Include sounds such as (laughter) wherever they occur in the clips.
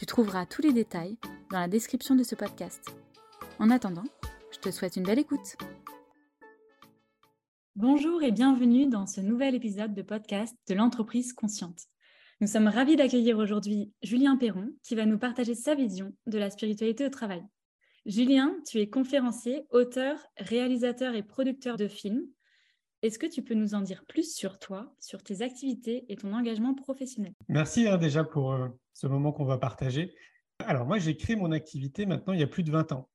Tu trouveras tous les détails dans la description de ce podcast. En attendant, je te souhaite une belle écoute. Bonjour et bienvenue dans ce nouvel épisode de podcast de l'entreprise consciente. Nous sommes ravis d'accueillir aujourd'hui Julien Perron qui va nous partager sa vision de la spiritualité au travail. Julien, tu es conférencier, auteur, réalisateur et producteur de films. Est-ce que tu peux nous en dire plus sur toi, sur tes activités et ton engagement professionnel? Merci hein, déjà pour euh, ce moment qu'on va partager. Alors moi, j'ai créé mon activité maintenant il y a plus de 20 ans.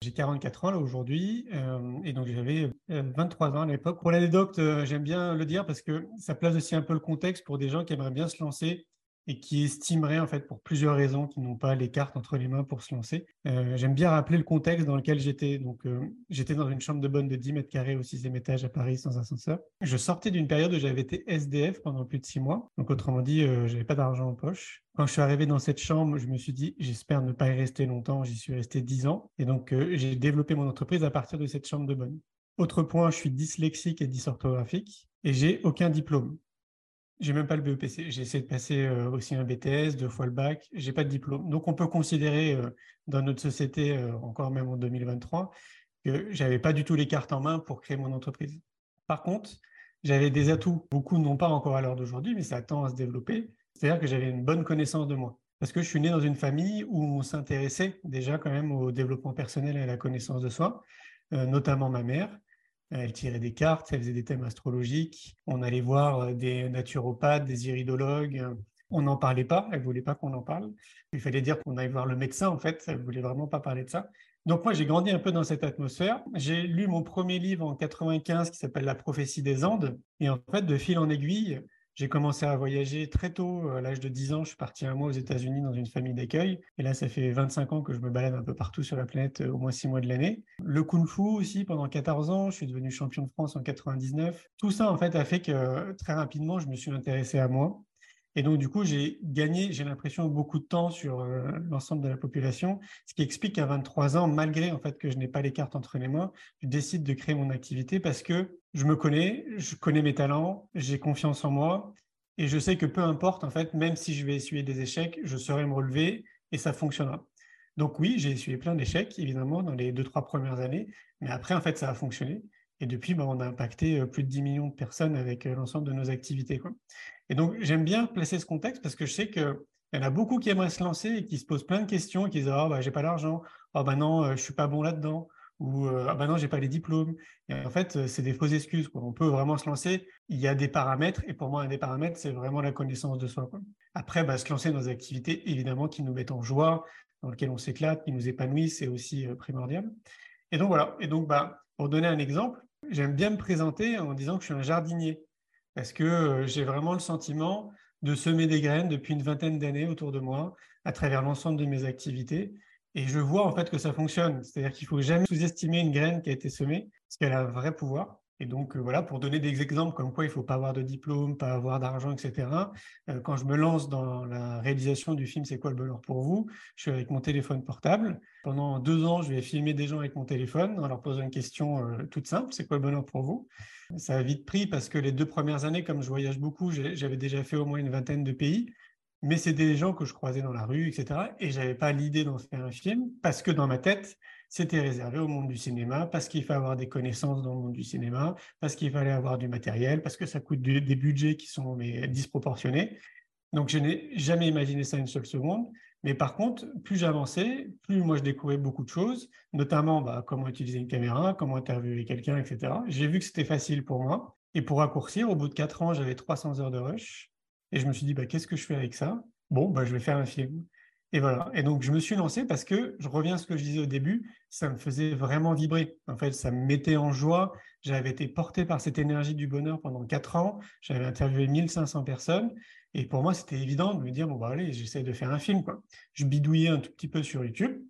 J'ai 44 ans là aujourd'hui euh, et donc j'avais 23 euh, ans à l'époque. Pour l'anecdote, j'aime bien le dire parce que ça place aussi un peu le contexte pour des gens qui aimeraient bien se lancer et qui estimerait en fait pour plusieurs raisons qui n'ont pas les cartes entre les mains pour se lancer. Euh, j'aime bien rappeler le contexte dans lequel j'étais. Donc euh, j'étais dans une chambre de bonne de 10 mètres carrés au sixième étage à Paris sans ascenseur. Je sortais d'une période où j'avais été SDF pendant plus de six mois. Donc autrement dit, euh, j'avais pas d'argent en poche. Quand je suis arrivé dans cette chambre, je me suis dit, j'espère ne pas y rester longtemps. J'y suis resté dix ans. Et donc j'ai développé mon entreprise à partir de cette chambre de bonne. Autre point, je suis dyslexique et dysorthographique et j'ai aucun diplôme. J'ai même pas le BEPC. J'ai essayé de passer euh, aussi un BTS, deux fois le bac. J'ai pas de diplôme. Donc, on peut considérer euh, dans notre société, euh, encore même en 2023, que j'avais pas du tout les cartes en main pour créer mon entreprise. Par contre, j'avais des atouts. Beaucoup n'ont pas encore à l'heure d'aujourd'hui, mais ça tend à se développer. C'est-à-dire que j'avais une bonne connaissance de moi. Parce que je suis né dans une famille où on s'intéressait déjà quand même au développement personnel et à la connaissance de soi, notamment ma mère. Elle tirait des cartes, elle faisait des thèmes astrologiques. On allait voir euh, des naturopathes, des iridologues. On n'en parlait pas, elle voulait pas qu'on en parle. Il fallait dire qu'on aille voir le médecin, en fait, elle voulait vraiment pas parler de ça. Donc moi, j'ai grandi un peu dans cette atmosphère. J'ai lu mon premier livre en 95 qui s'appelle La prophétie des Andes. Et en fait, de fil en aiguille, j'ai commencé à voyager très tôt, à l'âge de 10 ans, je suis parti un mois aux États-Unis dans une famille d'accueil. Et là, ça fait 25 ans que je me balade un peu partout sur la planète, au moins 6 mois de l'année. Le Kung Fu aussi, pendant 14 ans, je suis devenu champion de France en 99. Tout ça, en fait, a fait que très rapidement, je me suis intéressé à moi. Et donc, du coup, j'ai gagné, j'ai l'impression, beaucoup de temps sur euh, l'ensemble de la population, ce qui explique qu'à 23 ans, malgré en fait que je n'ai pas les cartes entre les mains, je décide de créer mon activité parce que je me connais, je connais mes talents, j'ai confiance en moi et je sais que peu importe, en fait, même si je vais essuyer des échecs, je saurai me relever et ça fonctionnera. Donc oui, j'ai essuyé plein d'échecs, évidemment, dans les deux, trois premières années, mais après, en fait, ça a fonctionné. Et depuis, bah, on a impacté euh, plus de 10 millions de personnes avec euh, l'ensemble de nos activités. Et donc, j'aime bien placer ce contexte parce que je sais qu'il y en a beaucoup qui aimeraient se lancer et qui se posent plein de questions, qui disent Ah, bah, j'ai pas l'argent, ah, bah non, euh, je suis pas bon là-dedans, ou Ah, bah non, j'ai pas les diplômes. Et en fait, c'est des fausses excuses. On peut vraiment se lancer. Il y a des paramètres, et pour moi, un des paramètres, c'est vraiment la connaissance de soi. Après, bah, se lancer dans des activités, évidemment, qui nous mettent en joie, dans lesquelles on s'éclate, qui nous épanouissent, c'est aussi primordial. Et donc, voilà. Et donc, bah, pour donner un exemple, j'aime bien me présenter en disant que je suis un jardinier, parce que euh, j'ai vraiment le sentiment de semer des graines depuis une vingtaine d'années autour de moi, à travers l'ensemble de mes activités. Et je vois en fait que ça fonctionne. C'est-à-dire qu'il faut jamais sous-estimer une graine qui a été semée, parce qu'elle a un vrai pouvoir. Et donc, euh, voilà, pour donner des exemples comme quoi il ne faut pas avoir de diplôme, pas avoir d'argent, etc. Euh, quand je me lance dans la réalisation du film C'est quoi le bonheur pour vous Je suis avec mon téléphone portable. Pendant deux ans, je vais filmer des gens avec mon téléphone en leur posant une question euh, toute simple C'est quoi le bonheur pour vous? Ça a vite pris parce que les deux premières années, comme je voyage beaucoup, j'avais déjà fait au moins une vingtaine de pays. Mais c'est des gens que je croisais dans la rue, etc. Et je n'avais pas l'idée d'en faire un film parce que dans ma tête, c'était réservé au monde du cinéma parce qu'il fallait avoir des connaissances dans le monde du cinéma, parce qu'il fallait avoir du matériel, parce que ça coûte des budgets qui sont mais, disproportionnés. Donc, je n'ai jamais imaginé ça une seule seconde. Mais par contre, plus j'avançais, plus moi je découvrais beaucoup de choses, notamment bah, comment utiliser une caméra, comment interviewer quelqu'un, etc. J'ai vu que c'était facile pour moi. Et pour raccourcir, au bout de quatre ans, j'avais 300 heures de rush. Et je me suis dit, bah, qu'est-ce que je fais avec ça? Bon, bah, je vais faire un film. Et voilà. Et donc, je me suis lancé parce que, je reviens à ce que je disais au début, ça me faisait vraiment vibrer. En fait, ça me mettait en joie. J'avais été porté par cette énergie du bonheur pendant quatre ans. J'avais interviewé 1500 personnes. Et pour moi, c'était évident de me dire, bon, bah allez, j'essaie de faire un film. Quoi. Je bidouillais un tout petit peu sur YouTube.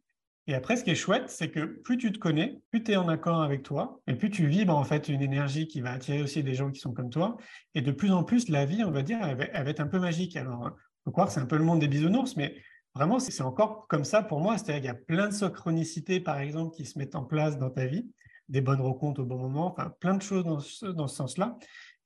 Et après, ce qui est chouette, c'est que plus tu te connais, plus tu es en accord avec toi, et plus tu vibres en fait une énergie qui va attirer aussi des gens qui sont comme toi. Et de plus en plus, la vie, on va dire, elle va, être un peu magique. Alors, on peut croire que c'est un peu le monde des bisounours, mais vraiment, c'est encore comme ça pour moi. C'est-à-dire qu'il y a plein de synchronicités, par exemple, qui se mettent en place dans ta vie, des bonnes rencontres au bon moment, enfin, plein de choses dans ce, dans ce sens-là.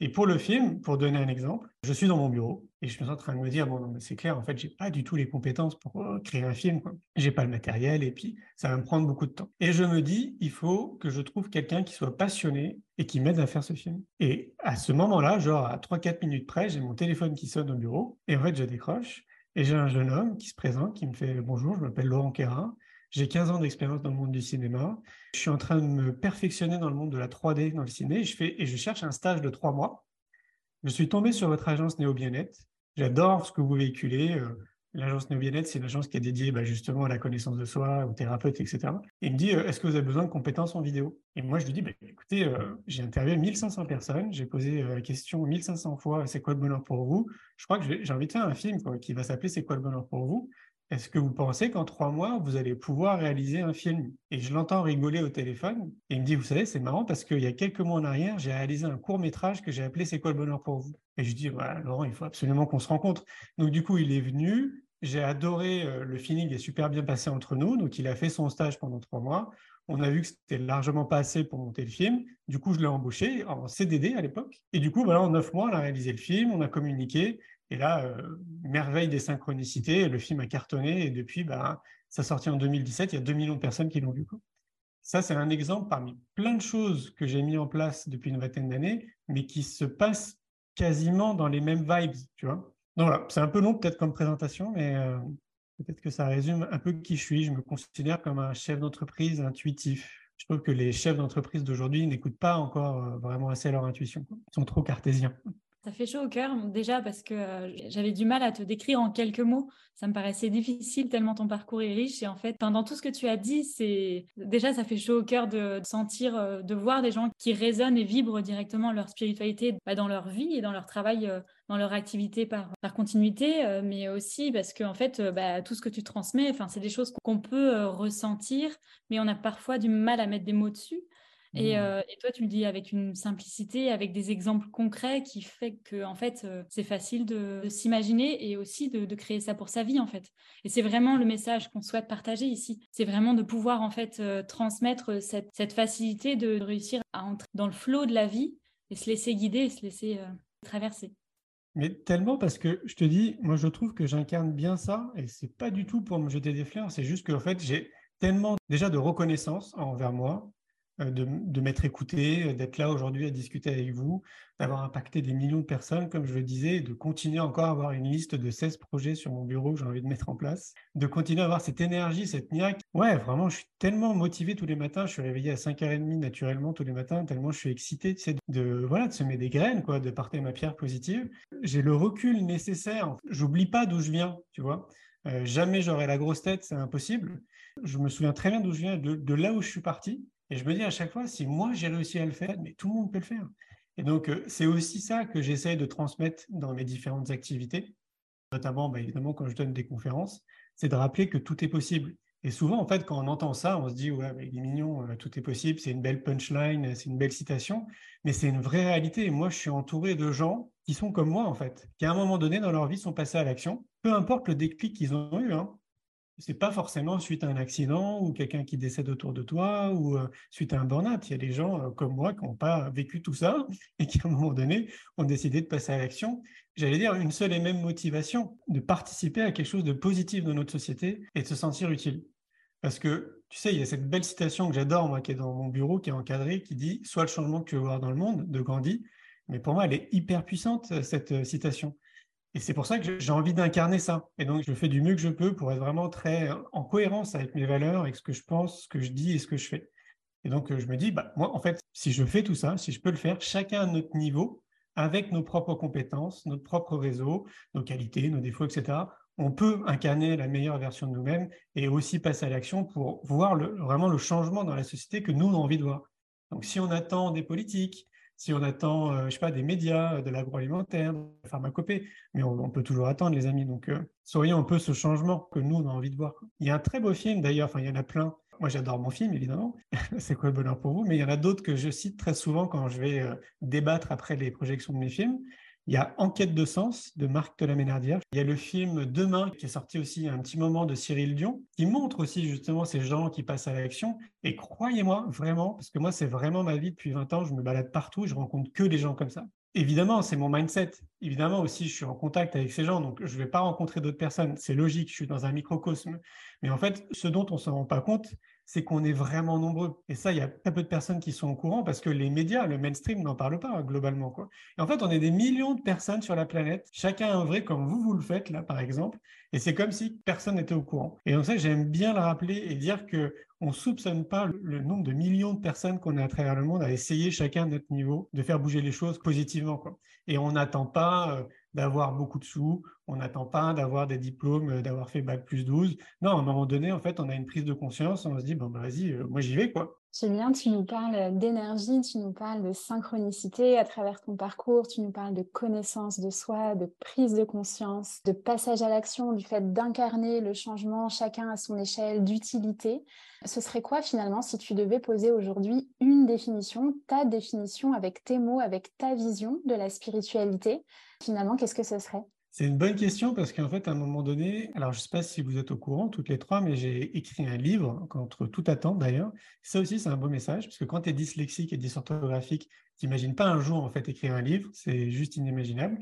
Et pour le film, pour donner un exemple, je suis dans mon bureau et je suis en train de me dire bon, c'est clair, en fait, j'ai pas du tout les compétences pour euh, créer un film. Je J'ai pas le matériel et puis ça va me prendre beaucoup de temps. Et je me dis, il faut que je trouve quelqu'un qui soit passionné et qui m'aide à faire ce film. Et à ce moment-là, genre à 3-4 minutes près, j'ai mon téléphone qui sonne au bureau et en fait, je décroche et j'ai un jeune homme qui se présente, qui me fait bonjour, je m'appelle Laurent Quérin. J'ai 15 ans d'expérience dans le monde du cinéma. Je suis en train de me perfectionner dans le monde de la 3D dans le ciné. Je, fais, et je cherche un stage de trois mois. Je suis tombé sur votre agence Néo Bien-être. J'adore ce que vous véhiculez. Euh, l'agence Néo Bien-être, c'est une agence qui est dédiée bah, justement à la connaissance de soi, aux thérapeutes, etc. Et il me dit, euh, est-ce que vous avez besoin de compétences en vidéo? Et moi, je lui dis, bah, écoutez, euh, j'ai interviewé 1500 personnes, j'ai posé la question 1500 fois, c'est quoi le bonheur pour vous? Je crois que j'ai envie de faire un film qui va s'appeler C'est quoi le bonheur pour vous? Est-ce que vous pensez qu'en trois mois, vous allez pouvoir réaliser un film? Et je l'entends rigoler au téléphone et il me dit, vous savez, c'est marrant parce qu'il y a quelques mois en arrière, j'ai réalisé un court métrage que j'ai appelé C'est quoi le bonheur pour vous? Et je dis, bah, Laurent, il faut absolument qu'on se rencontre. Donc du coup, il est venu, j'ai adoré, euh, le feeling est super bien passé entre nous, donc il a fait son stage pendant trois mois. On a vu que c'était largement pas assez pour monter le film. Du coup, je l'ai embauché en CDD à l'époque. Et du coup, voilà, en neuf mois, on a réalisé le film, on a communiqué. Et là, euh, merveille des synchronicités, le film a cartonné et depuis, bah, ça sorti en 2017, il y a 2 millions de personnes qui l'ont vu. Ça, c'est un exemple parmi plein de choses que j'ai mis en place depuis une vingtaine d'années, mais qui se passent quasiment dans les mêmes vibes, tu vois. Donc voilà, c'est un peu long peut-être comme présentation, mais euh, peut-être que ça résume un peu qui je suis. Je me considère comme un chef d'entreprise intuitif. Je trouve que les chefs d'entreprise d'aujourd'hui n'écoutent pas encore euh, vraiment assez leur intuition. Ils sont trop cartésiens. Ça fait chaud au cœur, déjà parce que euh, j'avais du mal à te décrire en quelques mots. Ça me paraissait difficile tellement ton parcours est riche. Et en fait, dans tout ce que tu as dit, c'est déjà ça fait chaud au cœur de, sentir, euh, de voir des gens qui résonnent et vibrent directement leur spiritualité bah, dans leur vie et dans leur travail, euh, dans leur activité par, continuité, mais aussi parce que en fait, bah, tout ce que tu transmets, enfin, c'est des choses qu'on peut ressentir, mais on a parfois du mal à mettre des mots dessus. Mmh. Et, toi, tu le dis avec une simplicité, avec des exemples concrets qui fait que, en fait, c'est facile de, s'imaginer et aussi de, créer ça pour sa vie, en fait. Et c'est vraiment le message qu'on souhaite partager ici. C'est vraiment de pouvoir, en fait, transmettre cette, facilité de réussir à entrer dans le flot de la vie et se laisser guider, se laisser traverser. Mais tellement parce que je te dis, moi, je trouve que j'incarne bien ça et c'est pas du tout pour me jeter des fleurs, c'est juste qu'en fait, j'ai tellement déjà de reconnaissance envers moi euh, de, m'être écouté, euh, d'être là aujourd'hui à discuter avec vous, d'avoir impacté des millions de personnes, comme je le disais, de continuer encore à avoir une liste de 16 projets sur mon bureau que j'ai envie de mettre en place, de continuer à avoir cette énergie, cette niaque. Ouais, vraiment, je suis tellement motivé tous les matins. Je suis réveillé à 5h30 naturellement tous les matins, tellement je suis excité de, voilà, de semer des graines, quoi, de porter ma pierre positive. J'ai le recul nécessaire. J'oublie pas d'où je viens, tu vois. Euh, jamais j'aurai la grosse tête, c'est impossible. Je me souviens très bien d'où je viens, de là où je suis parti. Et je me dis à chaque fois, si moi j'ai réussi à le faire, mais tout le monde peut le faire. Et donc, euh, c'est aussi ça que j'essaie de transmettre dans mes différentes activités, notamment, bah, évidemment, quand je donne des conférences, c'est de rappeler que tout est possible. Et souvent, en fait, quand on entend ça, on se dit, ouais, mais il est mignon, euh, tout est possible, c'est une belle punchline, c'est une belle citation, mais c'est une vraie réalité. Et moi, je suis entouré de gens qui sont comme moi, en fait, qui à un moment donné dans leur vie sont passés à l'action, peu importe le déclic qu'ils ont eu. Hein c'est pas forcément suite à un accident ou quelqu'un qui décède autour de toi ou euh, suite à un burn-out. Il y a des gens euh, comme moi qui n'ont pas vécu tout ça (laughs) et qui, à un moment donné, ont décidé de passer à l'action. J'allais dire une seule et même motivation, de participer à quelque chose de positif dans notre société et de se sentir utile. Parce que, tu sais, il y a cette belle citation que j'adore, moi, qui est dans mon bureau, qui est encadrée, qui dit « Sois le changement que tu veux voir dans le monde » de Gandhi. Mais pour moi, elle est hyper puissante, cette euh, citation. Et c'est pour ça que j'ai envie d'incarner ça. Et donc, je fais du mieux que je peux pour être vraiment très en cohérence avec mes valeurs, avec ce que je pense, ce que je dis et ce que je fais. Et donc, je me dis, bah, moi, en fait, si je fais tout ça, si je peux le faire, chacun à notre niveau, avec nos propres compétences, notre propre réseau, nos qualités, nos défauts, etc., on peut incarner la meilleure version de nous-mêmes et aussi passer à l'action pour voir vraiment le changement dans la société que nous, on a envie de voir. Donc, si on attend des politiques, si on attend, euh, je sais pas, des médias, de l'agroalimentaire, de la pharmacopée, mais on, peut toujours attendre, les amis. Donc, euh, soyons un peu ce changement que nous, on a envie de voir. Il y a un très beau film, d'ailleurs, enfin, il y en a plein. Moi, j'adore mon film, évidemment. (laughs) C'est quoi le bonheur pour vous? Mais il y en a d'autres que je cite très souvent quand je vais euh, débattre après les projections de mes films. Il y a Enquête de sens de Marc de la Ménardière. Il y a le film Demain qui est sorti aussi un petit moment de Cyril Dion qui montre aussi justement ces gens qui passent à l'action. Et croyez-moi vraiment, parce que moi c'est vraiment ma vie depuis 20 ans, je me balade partout, je rencontre que des gens comme ça. Évidemment, c'est mon mindset. Évidemment aussi, je suis en contact avec ces gens, donc je ne vais pas rencontrer d'autres personnes. C'est logique, je suis dans un microcosme. Mais en fait, ce dont on ne se rend pas compte, c'est qu'on est vraiment nombreux. Et ça, il y a très peu de personnes qui sont au courant parce que les médias, le mainstream n'en parle pas globalement. Quoi. Et en fait, on est des millions de personnes sur la planète, chacun un vrai comme vous, vous le faites là, par exemple. Et c'est comme si personne n'était au courant. Et donc ça, j'aime bien le rappeler et dire que on soupçonne pas le nombre de millions de personnes qu'on a à travers le monde à essayer chacun à notre niveau de faire bouger les choses positivement. Quoi. Et on n'attend pas euh, d'avoir beaucoup de sous, on n'attend pas d'avoir des diplômes, euh, d'avoir fait bac plus 12. Non, à un moment donné, en fait, on a une prise de conscience, on se dit, bon, bah, vas-y, euh, moi j'y vais, quoi. Julien, tu nous parles d'énergie, tu nous parles de synchronicité à travers ton parcours, tu nous parles de connaissance de soi, de prise de conscience, de passage à l'action, du fait d'incarner le changement chacun à son échelle, d'utilité. Ce serait quoi finalement si tu devais poser aujourd'hui une définition, ta définition avec tes mots, avec ta vision de la spiritualité? Finalement, qu'est-ce que ce serait? C'est une bonne question parce qu'en fait, à un moment donné, alors je ne sais pas si vous êtes au courant, toutes les trois, mais j'ai écrit un livre contre toute attente d'ailleurs. Ça aussi, c'est un beau message parce que quand tu es dyslexique et dysorthographique, tu n'imagines pas un jour en fait écrire un livre, c'est juste inimaginable.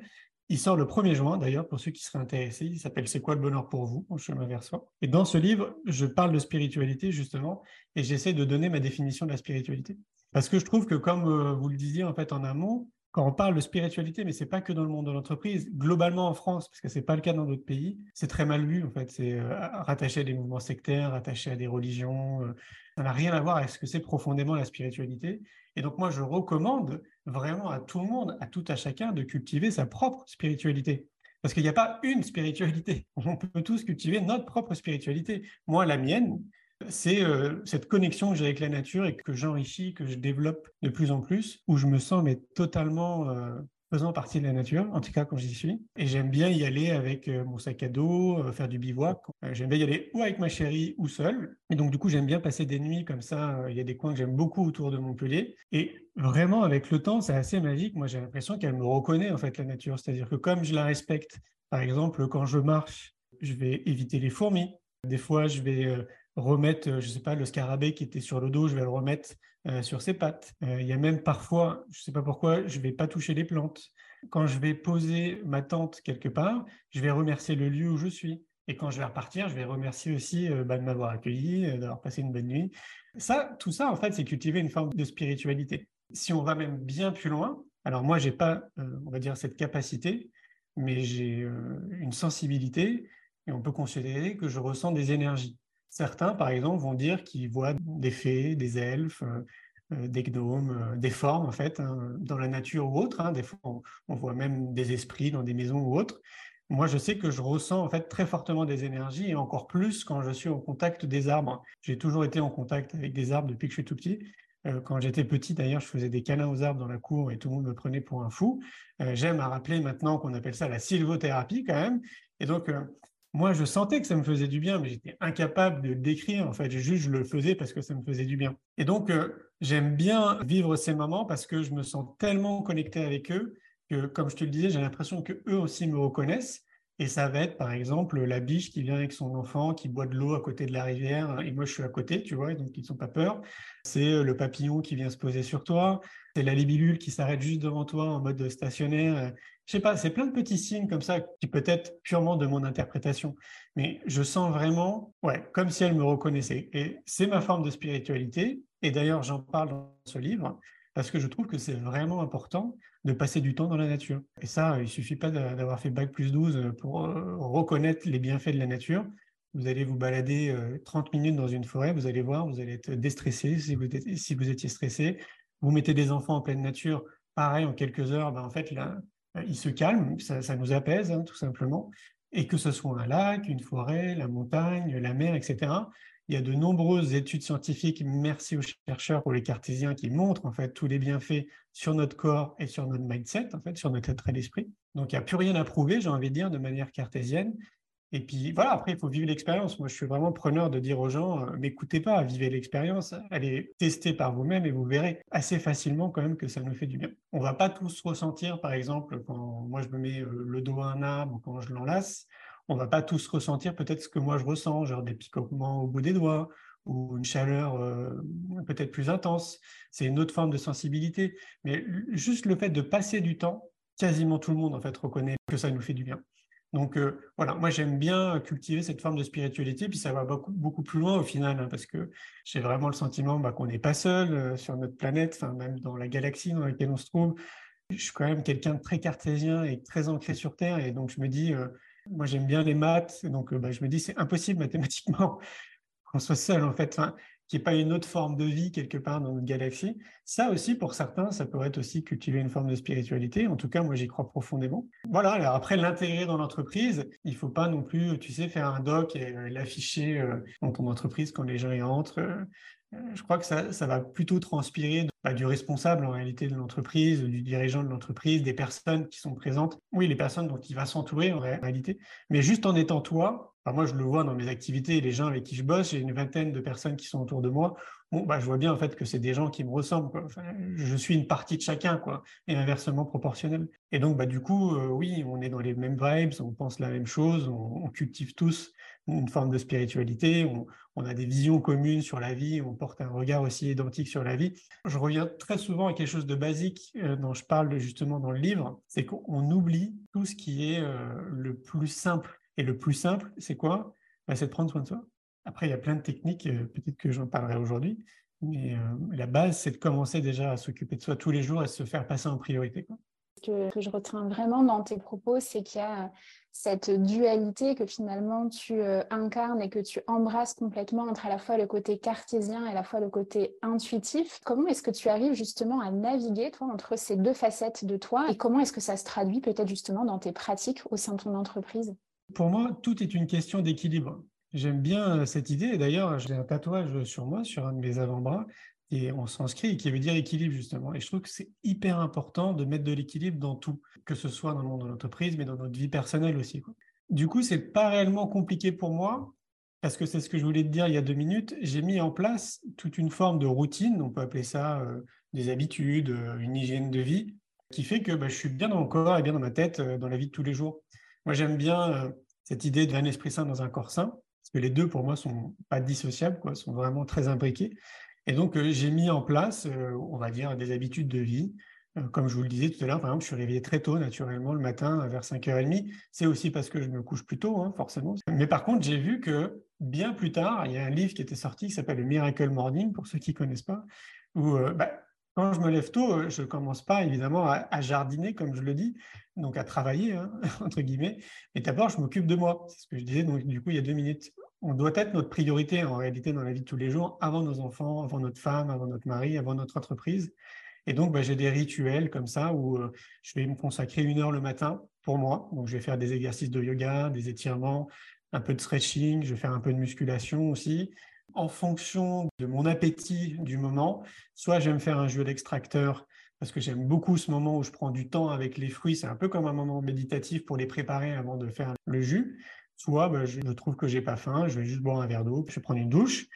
Il sort le 1er juin d'ailleurs pour ceux qui seraient intéressés. Il s'appelle C'est quoi le bonheur pour vous? En chemin vers soi. Et dans ce livre, je parle de spiritualité justement et j'essaie de donner ma définition de la spiritualité. Parce que je trouve que comme euh, vous le disiez en fait en amont, on parle de spiritualité, mais c'est pas que dans le monde de l'entreprise, globalement en France, parce que c'est pas le cas dans d'autres pays, c'est très mal vu en fait. C'est euh, rattaché à des mouvements sectaires, rattaché à des religions. Euh, ça n'a rien à voir avec ce que c'est profondément la spiritualité. Et donc moi, je recommande vraiment à tout le monde, à tout à chacun, de cultiver sa propre spiritualité. Parce qu'il n'y a pas une spiritualité. (laughs) On peut tous cultiver notre propre spiritualité. Moi, la mienne, c'est euh, cette connexion que j'ai avec la nature et que j'enrichis, que je développe de plus en plus, où je me sens mais totalement euh, faisant partie de la nature, en tout cas quand j'y suis. Et j'aime bien y aller avec euh, mon sac à dos, faire du bivouac. j'aime bien y aller ou avec ma chérie ou seul. Et donc du coup, j'aime bien passer des nuits comme ça. Il y a des coins que j'aime beaucoup autour de Montpellier. Et vraiment, avec le temps, c'est assez magique. Moi, j'ai l'impression qu'elle me reconnaît, en fait, la nature. C'est-à-dire que comme je la respecte, par exemple, quand je marche, je vais éviter les fourmis. Des fois, je vais remettre, euh, je ne sais pas, le scarabée qui était sur le dos, je vais le remettre euh, sur ses pattes. Euh, il y a même parfois, je ne sais pas pourquoi, je ne vais pas toucher les plantes. Quand je vais poser ma tente quelque part, je vais remercier le lieu où je suis. Et quand je vais repartir, je vais remercier aussi bah, de m'avoir accueilli, d'avoir passé une bonne nuit. Ça, tout ça, en fait, c'est cultiver une forme de spiritualité. Si on va même bien plus loin, alors moi, j'ai pas, on va dire, cette capacité, mais j'ai une sensibilité et on peut considérer que je ressens des énergies. Certains, par exemple, vont dire qu'ils voient des fées, des elfes, euh, euh, des gnomes, euh, des formes, en fait, hein, dans la nature ou autre. Hein. Des fois, on, voit même des esprits dans des maisons ou autres. Moi, je sais que je ressens en fait très fortement des énergies et encore plus quand je suis au contact des arbres. J'ai toujours été en contact avec des arbres depuis que je suis tout petit. Quand j'étais petit, d'ailleurs, je faisais des câlins aux arbres dans la cour et tout le monde me prenait pour un fou. J'aime à rappeler maintenant qu'on appelle ça la sylvothérapie quand même. Et donc, moi, je sentais que ça me faisait du bien, mais j'étais incapable de le décrire. En fait, juste, je le faisais parce que ça me faisait du bien. Et donc, euh, j'aime bien vivre ces moments parce que je me sens tellement connecté avec eux que, comme je te le disais, j'ai l'impression que eux aussi me reconnaissent. Et ça va être, par exemple, la biche qui vient avec son enfant, qui boit de l'eau à côté de la rivière, et moi je suis à côté, tu vois, donc ils ne sont pas peur. C'est euh, le papillon qui vient se poser sur toi. C'est la libellule qui s'arrête juste devant toi en mode stationnaire je sais pas, c'est plein de petits signes comme ça qui peut être purement de mon interprétation, mais je sens vraiment, ouais, comme si elle me reconnaissait. Et c'est ma forme de spiritualité. Et d'ailleurs, j'en parle dans ce livre parce que je trouve que c'est vraiment important de passer du temps dans la nature. Et ça, il suffit pas d'avoir fait bac plus 12 pour euh, reconnaître les bienfaits de la nature. Vous allez vous balader 30 euh, minutes dans une forêt, vous allez voir, vous allez être déstressé si vous, si vous étiez stressé. Vous mettez des enfants en pleine nature, pareil, en quelques heures, ben en fait, là, euh, il se calme, ça, nous apaise hein, tout simplement. Et que ce soit un lac, une forêt, la montagne, la mer, etc., Il y a de nombreuses études scientifiques, merci aux chercheurs, ou les cartésiens, qui montrent en fait tous les bienfaits sur notre corps et sur notre mindset, en fait, sur notre état d'esprit. Donc il n'y a plus rien à prouver, j'ai envie de dire, de manière cartésienne. Et puis voilà, après, il faut vivre l'expérience. Moi, je suis vraiment preneur de dire aux gens, euh, m'écoutez pas, vivez l'expérience, allez tester par vous-même et vous verrez assez facilement quand même que ça nous fait du bien. On va pas tous ressentir, par exemple, quand moi je me mets euh, le dos à un arbre ou quand je l'enlace, on va pas tous ressentir peut-être ce que moi je ressens, genre des picotements au bout des doigts ou une chaleur euh, peut-être plus intense. C'est une autre forme de sensibilité. Mais juste le fait de passer du temps, quasiment tout le monde en fait reconnaît que ça nous fait du bien. Donc euh, voilà, moi j'aime bien cultiver cette forme de spiritualité, puis ça va beaucoup, beaucoup plus loin au final, hein, parce que j'ai vraiment le sentiment bah, qu'on n'est pas seul euh, sur notre planète, même dans la galaxie dans laquelle on se trouve. Je suis quand même quelqu'un de très cartésien et très ancré sur Terre, et donc je me dis, moi j'aime bien les maths, donc bah, je me dis c'est impossible (laughs) mathématiquement qu'on soit seul en fait qu'il n'y ait pas une autre forme de vie quelque part dans notre galaxie. Ça aussi, pour certains, ça pourrait être aussi cultiver une forme de spiritualité. En tout cas, moi, j'y crois profondément. Voilà, alors après, l'intégrer dans l'entreprise, il ne faut pas non plus, tu sais, faire un doc et euh, l'afficher euh, dans ton entreprise quand les gens y entrent. Euh, je crois que ça, va plutôt transpirer bah, du responsable en réalité de l'entreprise, du dirigeant de l'entreprise, des personnes qui sont présentes. Oui, les personnes dont il va s'entourer en réalité. Mais juste en étant toi, moi, je le vois dans mes activités, les gens avec qui je bosse, j'ai une vingtaine de personnes qui sont autour de moi. Bon, bah, je vois bien en fait que c'est des gens qui me ressemblent. je suis une partie de chacun, quoi, et inversement proportionnel. Et donc, bah, du coup, euh, oui, on est dans les mêmes vibes, on pense la même chose, on, cultive tous une forme de spiritualité, on, a des visions communes sur la vie, on porte un regard aussi identique sur la vie. Je reviens très souvent à quelque chose de basique euh, dont je parle justement dans le livre, c'est qu'on oublie tout ce qui est euh, le plus simple et le plus simple, c'est quoi? Bah, C'est de prendre soin de soi. Après, il y a plein de techniques, euh, peut-être que j'en parlerai aujourd'hui, mais la base, c'est de commencer déjà à s'occuper de soi tous les jours et se faire passer en priorité. Que je retiens vraiment dans tes propos, c'est qu'il y a cette dualité que finalement tu euh, incarnes et que tu embrasses complètement entre à la fois le côté cartésien et à la fois le côté intuitif. Comment est-ce que tu arrives justement à naviguer toi entre ces deux facettes de toi et comment est-ce que ça se traduit peut-être justement dans tes pratiques au sein de ton entreprise? Pour moi, tout est une question d'équilibre. J'aime bien euh, cette idée. D'ailleurs, j'ai un tatouage sur moi, sur un de mes avant-bras, et on sanskrit, qui veut dire équilibre, justement. Et je trouve que c'est hyper important de mettre de l'équilibre dans tout, que ce soit dans le monde de l'entreprise, mais dans notre vie personnelle aussi. Du coup, c'est pas réellement compliqué pour moi, parce que c'est ce que je voulais te dire il y a deux minutes. J'ai mis en place toute une forme de routine, on peut appeler ça euh, des habitudes, euh, une hygiène de vie, qui fait que bah, je suis bien dans mon corps et bien dans ma tête dans la vie de tous les jours. Moi, j'aime bien euh, cette idée d'un esprit sain dans un corps sain, parce que les deux, pour moi, sont pas dissociables, quoi, sont vraiment très imbriqués. Et donc, euh, j'ai mis en place, euh, on va dire, des habitudes de vie. comme je vous le disais tout à l'heure, par exemple, je suis réveillé très tôt, naturellement, le matin, vers 5h30. C'est aussi parce que je me couche plus tôt, hein, forcément. Mais par contre, j'ai vu que bien plus tard, il y a un livre qui était sorti qui s'appelle le Miracle Morning, pour ceux qui ne connaissent pas, où bah, quand je me lève tôt, je ne commence pas évidemment à, jardiner, comme je le dis, donc à travailler, hein, (laughs) entre guillemets. Mais d'abord, je m'occupe de moi. C'est ce que je disais, donc du coup, il y a deux minutes. On doit être notre priorité en réalité dans la vie de tous les jours, avant nos enfants, avant notre femme, avant notre mari, avant notre entreprise. Et donc, bah, j'ai des rituels comme ça où euh, je vais me consacrer une heure le matin pour moi. Donc, je vais faire des exercices de yoga, des étirements, un peu de stretching, je vais faire un peu de musculation aussi en fonction de mon appétit du moment. Soit j'aime faire un jus d'extracteur parce que j'aime beaucoup ce moment où je prends du temps avec les fruits. C'est un peu comme un moment méditatif pour les préparer avant de faire le jus. Soit bah, je trouve que j'ai pas faim, je vais juste boire un verre d'eau, je vais prendre une douche.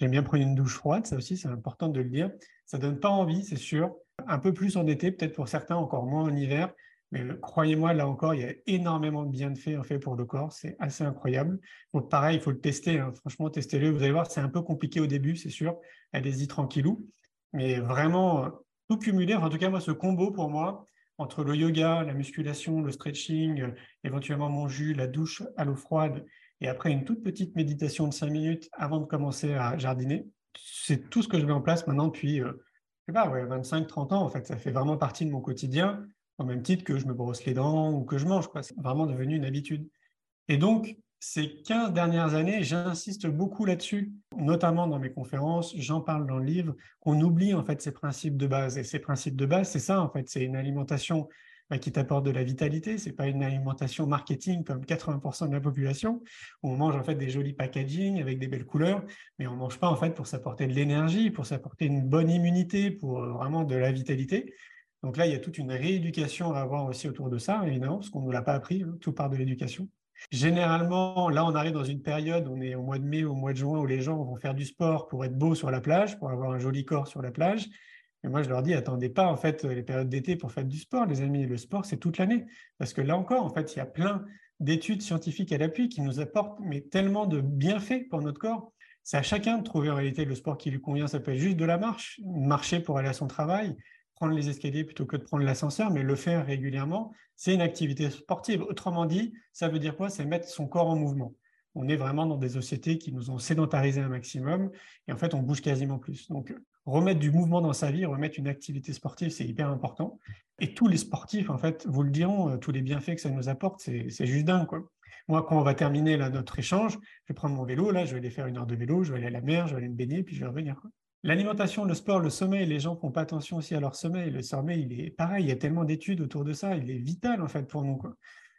J'aime bien prendre une douche froide, ça aussi c'est important de le dire. Ça donne pas envie, c'est sûr. Un peu plus en été, peut-être pour certains, encore moins en hiver. Mais croyez-moi, là encore, il y a énormément de bienfaits en fait pour le corps. C'est assez incroyable. Pareil, il faut le tester. Hein. Franchement, testez-le. Vous allez voir, c'est un peu compliqué au début, c'est sûr. Allez-y tranquillou. Mais vraiment, tout cumulé. en tout cas, moi, ce combo pour moi, entre le yoga, la musculation, le stretching, éventuellement mon jus, la douche à l'eau froide, et après une toute petite méditation de 5 minutes avant de commencer à jardiner, c'est tout ce que je mets en place maintenant depuis, euh, pas, 25-30 ans. En fait, ça fait vraiment partie de mon quotidien au même titre que je me brosse les dents ou que je mange. C'est vraiment devenu une habitude. Et donc, ces 15 dernières années, j'insiste beaucoup là-dessus, notamment dans mes conférences, j'en parle dans le livre, on oublie en fait ces principes de base. Et ces principes de base, c'est ça en fait, c'est une alimentation bah, qui t'apporte de la vitalité. C'est pas une alimentation marketing comme 80% de la population, où on mange en fait des jolis packaging avec des belles couleurs, mais on mange pas en fait pour s'apporter de l'énergie, pour s'apporter une bonne immunité, pour euh, vraiment de la vitalité. Donc là, il y a toute une rééducation à avoir aussi autour de ça, évidemment, parce qu'on ne l'a pas appris, hein, tout part de l'éducation. Généralement, là, on arrive dans une période, on est au mois de mai, au mois de juin, où les gens vont faire du sport pour être beaux sur la plage, pour avoir un joli corps sur la plage. Et moi, je leur dis, attendez pas en fait les périodes d'été pour faire du sport, les amis. Le sport, c'est toute l'année. Parce que là encore, en fait, il y a plein d'études scientifiques à l'appui qui nous apportent mais tellement de bienfaits pour notre corps. C'est à chacun de trouver en réalité le sport qui lui convient. Ça peut être juste de la marche, marcher pour aller à son travail, prendre les escaliers plutôt que de prendre l'ascenseur, mais le faire régulièrement, c'est une activité sportive. Autrement dit, ça veut dire quoi? C'est mettre son corps en mouvement. On est vraiment dans des sociétés qui nous ont sédentarisé un maximum et en fait, on bouge quasiment plus. Donc, remettre du mouvement dans sa vie, remettre une activité sportive, c'est hyper important. Et tous les sportifs, en fait, vous le diront, euh, tous les bienfaits que ça nous apporte, c'est juste dingue. Quoi. Moi, quand on va terminer là, notre échange, je vais prendre mon vélo, là, je vais aller faire une heure de vélo, je vais aller à la mer, je vais aller me baigner, puis je vais revenir. L'alimentation, le sport, le sommeil, les gens font pas attention aussi à leur sommeil. Le sommeil, il est pareil, il y a tellement d'études autour de ça, il est vital en fait pour nous.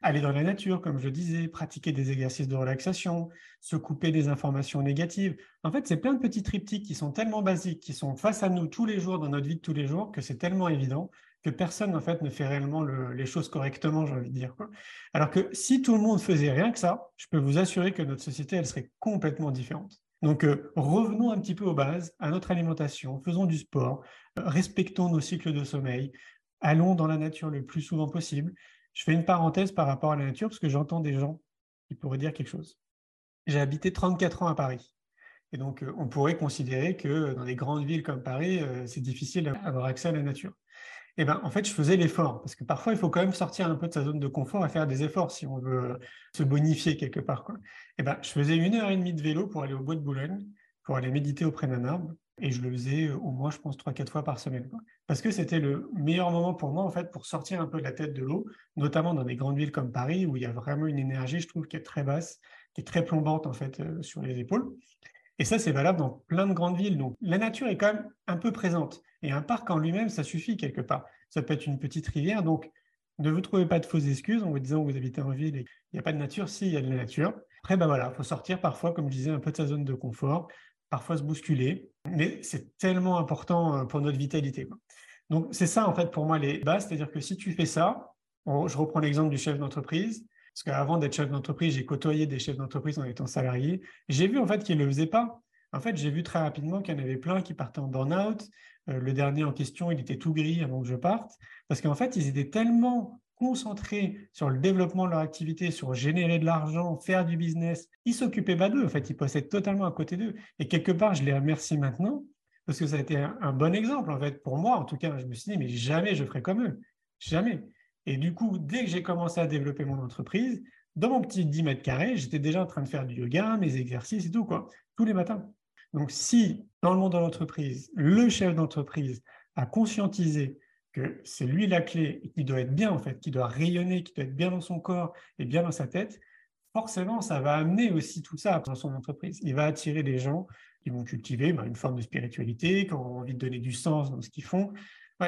Aller dans la nature, comme je disais, pratiquer des exercices de relaxation, se couper des informations négatives. En fait, c'est plein de petits triptyques qui sont tellement basiques, qui sont face à nous tous les jours, dans notre vie de tous les jours, que c'est tellement évident que personne en fait ne fait réellement les choses correctement, j'ai envie de dire. Alors que si tout le monde faisait rien que ça, je peux vous assurer que notre société, elle serait complètement différente. Donc, euh, revenons un petit peu aux bases, à notre alimentation, faisons du sport, euh, respectons nos cycles de sommeil, allons dans la nature le plus souvent possible. Je fais une parenthèse par rapport à la nature parce que j'entends des gens qui pourraient dire quelque chose. J'ai habité 34 ans à Paris. Et donc, euh, on pourrait considérer que dans des grandes villes comme Paris, c'est difficile d'avoir accès à la nature eh ben, en fait, je faisais l'effort. Parce que parfois, il faut quand même sortir un peu de sa zone de confort et faire des efforts si on veut se bonifier quelque part. Quoi. Eh ben, je faisais une heure et demie de vélo pour aller au bois de Boulogne, pour aller méditer auprès d'un arbre. Et je le faisais au moins, je pense, trois, quatre fois par semaine. Parce que c'était le meilleur moment pour moi, en fait, pour sortir un peu de la tête de l'eau, notamment dans des grandes villes comme Paris, où il y a vraiment une énergie, je trouve, qui est très basse, qui est très plombante, en fait, euh, sur les épaules. Et ça, c'est valable dans plein de grandes villes. Donc, la nature est quand même un peu présente. Et un parc en lui-même, ça suffit quelque part. Ça peut être une petite rivière. Donc, ne vous trouvez pas de fausses excuses en vous disant que vous habitez en ville et il n'y a pas de nature. Si, il y a de la nature. Après, ben voilà, il faut sortir parfois, comme je disais, un peu de sa zone de confort, parfois se bousculer. Mais c'est tellement important euh, pour notre vitalité. Donc, c'est ça, en fait, pour moi, les bases. C'est-à-dire que si tu fais ça, je reprends l'exemple du chef d'entreprise, parce qu'avant d'être chef d'entreprise, j'ai côtoyé des chefs d'entreprise en étant salarié. J'ai vu en fait qu'ils ne le faisaient pas. En fait, j'ai vu très rapidement qu'il y en avait plein qui partaient en burn-out. Euh, le dernier en question, il était tout gris avant que je parte. Parce qu'en fait, ils étaient tellement concentrés sur le développement de leur activité, sur générer de l'argent, faire du business. Ils s'occupaient pas d'eux. En fait, ils passaient totalement à côté d'eux. Et quelque part, je les remercie maintenant parce que ça a été un, bon exemple. En fait, pour moi, en tout cas, je me suis dit, mais jamais je ferai comme eux. Jamais. Et du coup, dès que j'ai commencé à développer mon entreprise, dans mon petit 10 mètres carrés, j'étais déjà en train de faire du yoga, mes exercices et tout, tous les matins. Donc, si dans le monde de l'entreprise, le chef d'entreprise a conscientisé que c'est lui la clé et qu'il doit être bien, en fait, qu'il doit rayonner, qu'il doit être bien dans son corps et bien dans sa tête, forcément, ça va amener aussi tout ça dans son entreprise. Il va attirer des gens qui vont cultiver ben, une forme de spiritualité, qui ont envie de donner du sens dans ce qu'ils font,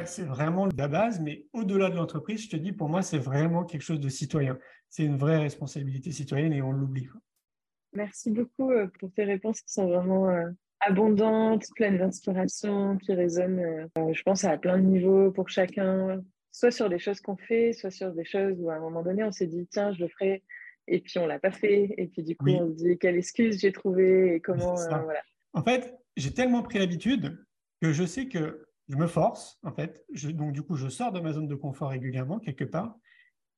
c'est vraiment la base, mais au-delà de l'entreprise, je te dis, pour moi, c'est vraiment quelque chose de citoyen. C'est une vraie responsabilité citoyenne et on l'oublie. Merci beaucoup euh, pour tes réponses qui sont vraiment euh, abondantes, pleines d'inspiration, qui résonnent, euh, je pense, à plein de niveaux pour chacun, soit sur des choses qu'on fait, soit sur des choses où à un moment donné, on s'est dit, tiens, je le ferai, et puis on l'a pas fait, et puis du coup, on se dit, quelle excuse j'ai trouvé, et comment. voilà. En fait, j'ai tellement pris l'habitude que je sais que je me force, en fait. donc, du coup, je sors de ma zone de confort régulièrement, quelque part,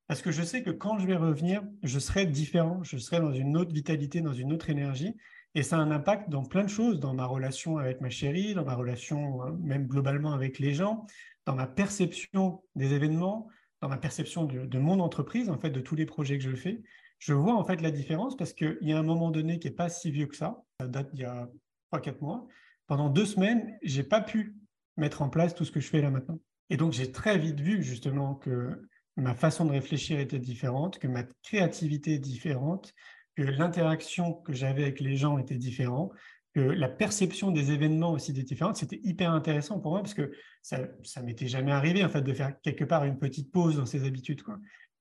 parce que je sais que quand je vais revenir, je serai différent, je serai dans une autre vitalité, dans une autre énergie. Et ça a un impact dans plein de choses, dans ma relation avec ma chérie, dans ma relation euh, même globalement avec les gens, dans ma perception des événements, dans ma perception de, mon entreprise, en fait, de tous les projets que je fais. Je vois en fait la différence parce qu'il y a un moment donné qui n'est pas si vieux que ça, ça date d'il y a 3-4 mois. Pendant deux semaines, j'ai pas pu mettre en place tout ce que je fais là maintenant. Et donc, j'ai très vite vu justement que ma façon de réfléchir était différente, que ma créativité est différente, que l'interaction que j'avais avec les gens était différente, que la perception des événements aussi était différente. C'était hyper intéressant pour moi parce que ça ne m'était jamais arrivé en fait de faire quelque part une petite pause dans ses habitudes.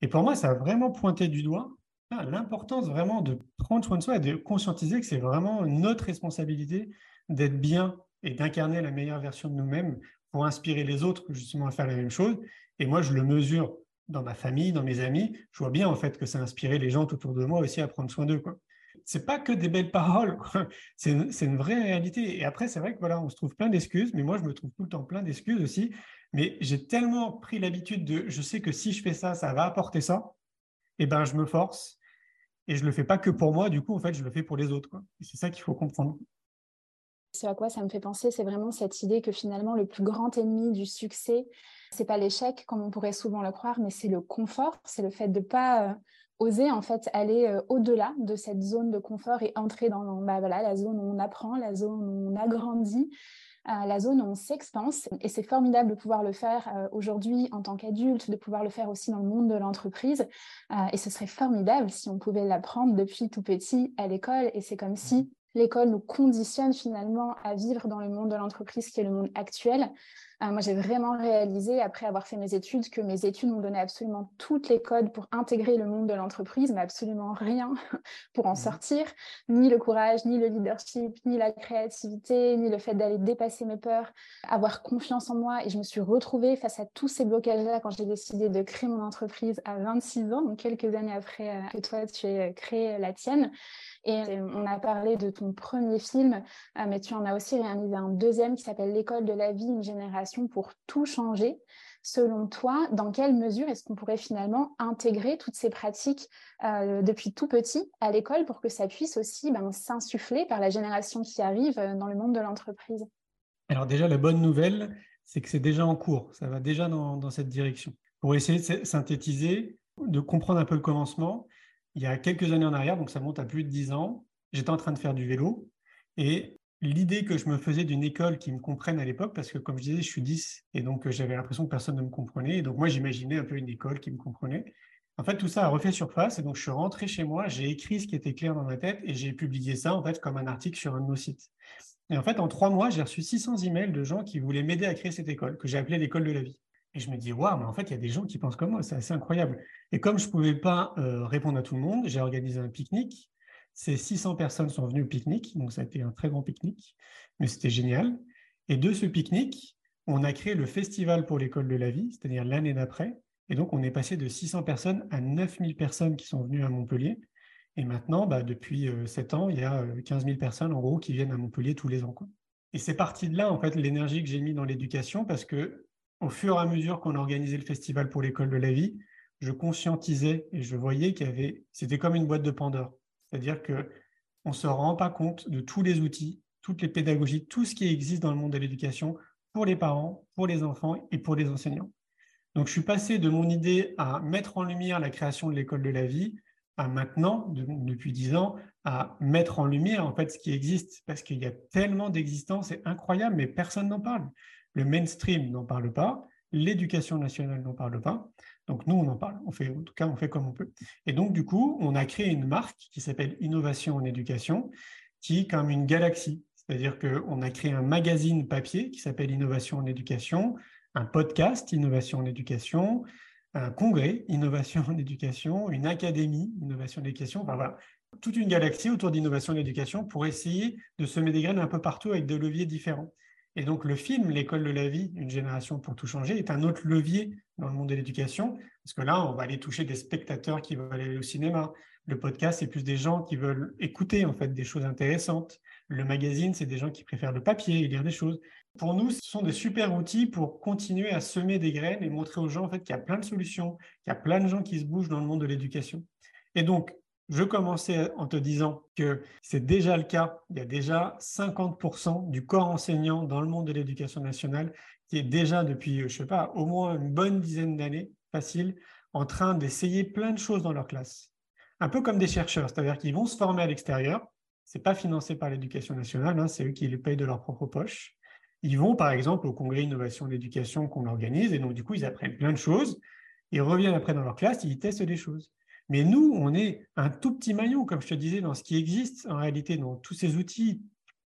Et pour moi, ça a vraiment pointé du doigt ah, l'importance vraiment de prendre soin de soi et de conscientiser que c'est vraiment notre responsabilité d'être bien et d'incarner la meilleure version de nous-mêmes pour inspirer les autres justement à faire la même chose. Et moi, je le mesure dans ma famille, dans mes amis. Je vois bien en fait que ça a inspiré les gens autour de moi aussi à prendre soin d'eux. Quoi c'est pas que des belles paroles, (laughs) c'est une, vraie réalité. Et après, c'est vrai que voilà, on se trouve plein d'excuses, mais moi, je me trouve tout le temps plein d'excuses aussi. Mais j'ai tellement pris l'habitude de, je sais que si je fais ça, ça va apporter ça. Et eh ben, je me force et je le fais pas que pour moi. Du coup, en fait, je le fais pour les autres. C'est ça qu'il faut comprendre. Ce à quoi ça me fait penser, c'est vraiment cette idée que finalement, le plus grand ennemi du succès, c'est pas l'échec comme on pourrait souvent le croire, mais c'est le confort, c'est le fait de pas euh, oser en fait aller euh, au-delà de cette zone de confort et entrer dans bah, la zone où on apprend, la zone où on agrandit, euh, la zone où on s'expanse. Et c'est formidable de pouvoir le faire aujourd'hui en tant qu'adulte, de pouvoir le faire aussi dans le monde de l'entreprise. et ce serait formidable si on pouvait l'apprendre depuis tout petit à l'école. Et c'est comme si l'école nous conditionne finalement à vivre dans le monde de l'entreprise qui est le monde actuel. Euh, moi, j'ai vraiment réalisé, après avoir fait mes études, que mes études m'ont donné absolument toutes les codes pour intégrer le monde de l'entreprise, mais absolument rien (laughs) pour en mmh. sortir, ni le courage, ni le leadership, ni la créativité, ni le fait d'aller dépasser mes peurs, avoir confiance en moi. Et je me suis retrouvée face à tous ces blocages-là quand j'ai décidé de créer mon entreprise à 26 ans, donc quelques années après euh, que toi, tu aies créé la tienne. Et on a parlé de ton premier film, euh, mais tu en as aussi réalisé un deuxième qui s'appelle L'école de la vie, une génération pour tout changer. Selon toi, dans quelle mesure est-ce qu'on pourrait finalement intégrer toutes ces pratiques euh, depuis tout petit à l'école pour que ça puisse aussi ben, s'insuffler par la génération qui arrive euh, dans le monde de l'entreprise? Alors déjà, la bonne nouvelle, c'est que c'est déjà en cours, ça va déjà dans cette direction. Pour essayer de synthétiser, de comprendre un peu le commencement, il y a quelques années en arrière, donc ça monte à plus de 10 ans, j'étais en train de faire du vélo et l'idée que je me faisais d'une école qui me comprenne à l'époque, parce que comme je disais, je suis 10 et donc euh, j'avais l'impression que personne ne me comprenait. Et donc moi, j'imaginais un peu une école qui me comprenait. En fait, tout ça a refait surface et donc je suis rentré chez moi, j'ai écrit ce qui était clair dans ma tête et j'ai publié ça en fait comme un article sur un de nos sites. Et en fait, en trois mois, j'ai reçu 600 emails de gens qui voulaient m'aider à créer cette école, que j'ai appelée l'école de la vie. Et je me dis, waouh, mais en fait, il y a des gens qui pensent comme moi, c'est assez incroyable. Et comme je ne pouvais pas euh, répondre à tout le monde, j'ai organisé un pique-nique. Ces 600 personnes sont venues au pique-nique, donc ça a été un très grand pique-nique, mais c'était génial. Et de ce pique-nique, on a créé le festival pour l'école de la vie, c'est-à-dire l'année d'après. Et donc, on est passé de 600 personnes à 9000 personnes qui sont venues à Montpellier. Et maintenant, bah, depuis 7 euh, ans, il y a 15 euh, 000 personnes, en gros, qui viennent à Montpellier tous les ans. Et c'est parti de là, en fait, l'énergie que j'ai mis dans l'éducation, parce que au fur et à mesure qu'on organisait le festival pour l'école de la vie, je conscientisais et je voyais qu'il y avait, c'était comme une boîte de Pandore. C'est-à-dire que on se rend pas compte de tous les outils, toutes les pédagogies, tout ce qui existe dans le monde de l'éducation pour les parents, pour les enfants et pour les enseignants. Donc, je suis passé de mon idée à mettre en lumière la création de l'école de la vie à maintenant, depuis dix ans, à mettre en lumière en fait ce qui existe parce qu'il y a tellement d'existence, c'est incroyable, mais personne n'en parle. Le mainstream n'en parle pas, l'éducation nationale n'en parle pas. Donc nous, on en parle. On fait, en tout cas, on fait comme on peut. Et donc, du coup, on a créé une marque qui s'appelle Innovation en éducation, qui est comme une galaxie. C'est-à-dire qu'on a créé un magazine papier qui s'appelle Innovation en éducation, un podcast Innovation en éducation, un congrès Innovation en éducation, une académie Innovation en éducation. Enfin voilà, toute une galaxie autour d'innovation en éducation pour essayer de semer des graines un peu partout avec des leviers différents. Et donc le film L'école de la vie, une génération pour tout changer, est un autre levier dans le monde de l'éducation, parce que là, on va aller toucher des spectateurs qui veulent aller au cinéma. Le podcast, c'est plus des gens qui veulent écouter en fait des choses intéressantes. Le magazine, c'est des gens qui préfèrent le papier et lire des choses. Pour nous, ce sont des super outils pour continuer à semer des graines et montrer aux gens en fait qu'il y a plein de solutions, qu'il y a plein de gens qui se bougent dans le monde de l'éducation. Et donc, je commençais en te disant que c'est déjà le cas. Il y a déjà 50% du corps enseignant dans le monde de l'éducation nationale qui est déjà depuis, je ne sais pas, au moins une bonne dizaine d'années, facile, en train d'essayer plein de choses dans leur classe. Un peu comme des chercheurs, c'est-à-dire qu'ils vont se former à l'extérieur. Ce n'est pas financé par l'éducation nationale, hein, c'est eux qui les payent de leur propre poche. Ils vont, par exemple, au congrès innovation de l'éducation qu'on organise, et donc, du coup, ils apprennent plein de choses. Ils reviennent après dans leur classe, ils testent des choses. Mais nous, on est un tout petit maillon, comme je te disais, dans ce qui existe en réalité, dans tous ces outils,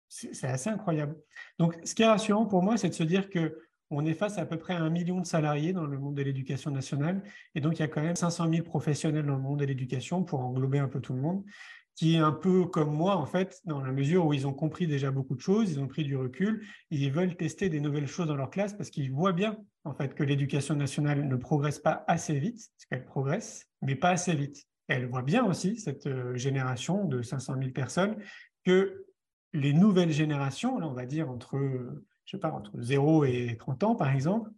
C'est assez incroyable. Donc, ce qui est rassurant pour moi, c'est de se dire que on est face à à peu près un million de salariés dans le monde de l'éducation nationale. Et donc, il y a quand même 500 000 professionnels dans le monde de l'éducation pour englober un peu tout le monde, qui est un peu comme moi, en fait, dans la mesure où ils ont compris déjà beaucoup de choses, ils ont pris du recul, ils veulent tester des nouvelles choses dans leur classe parce qu'ils voient bien, en fait, que l'éducation nationale ne progresse pas assez vite, parce qu'elle progresse, mais pas assez vite. Elle voit bien aussi, cette euh, génération de 500 000 personnes, que les nouvelles générations, on va dire entre je sais pas, entre 0 et 30 ans, par exemple,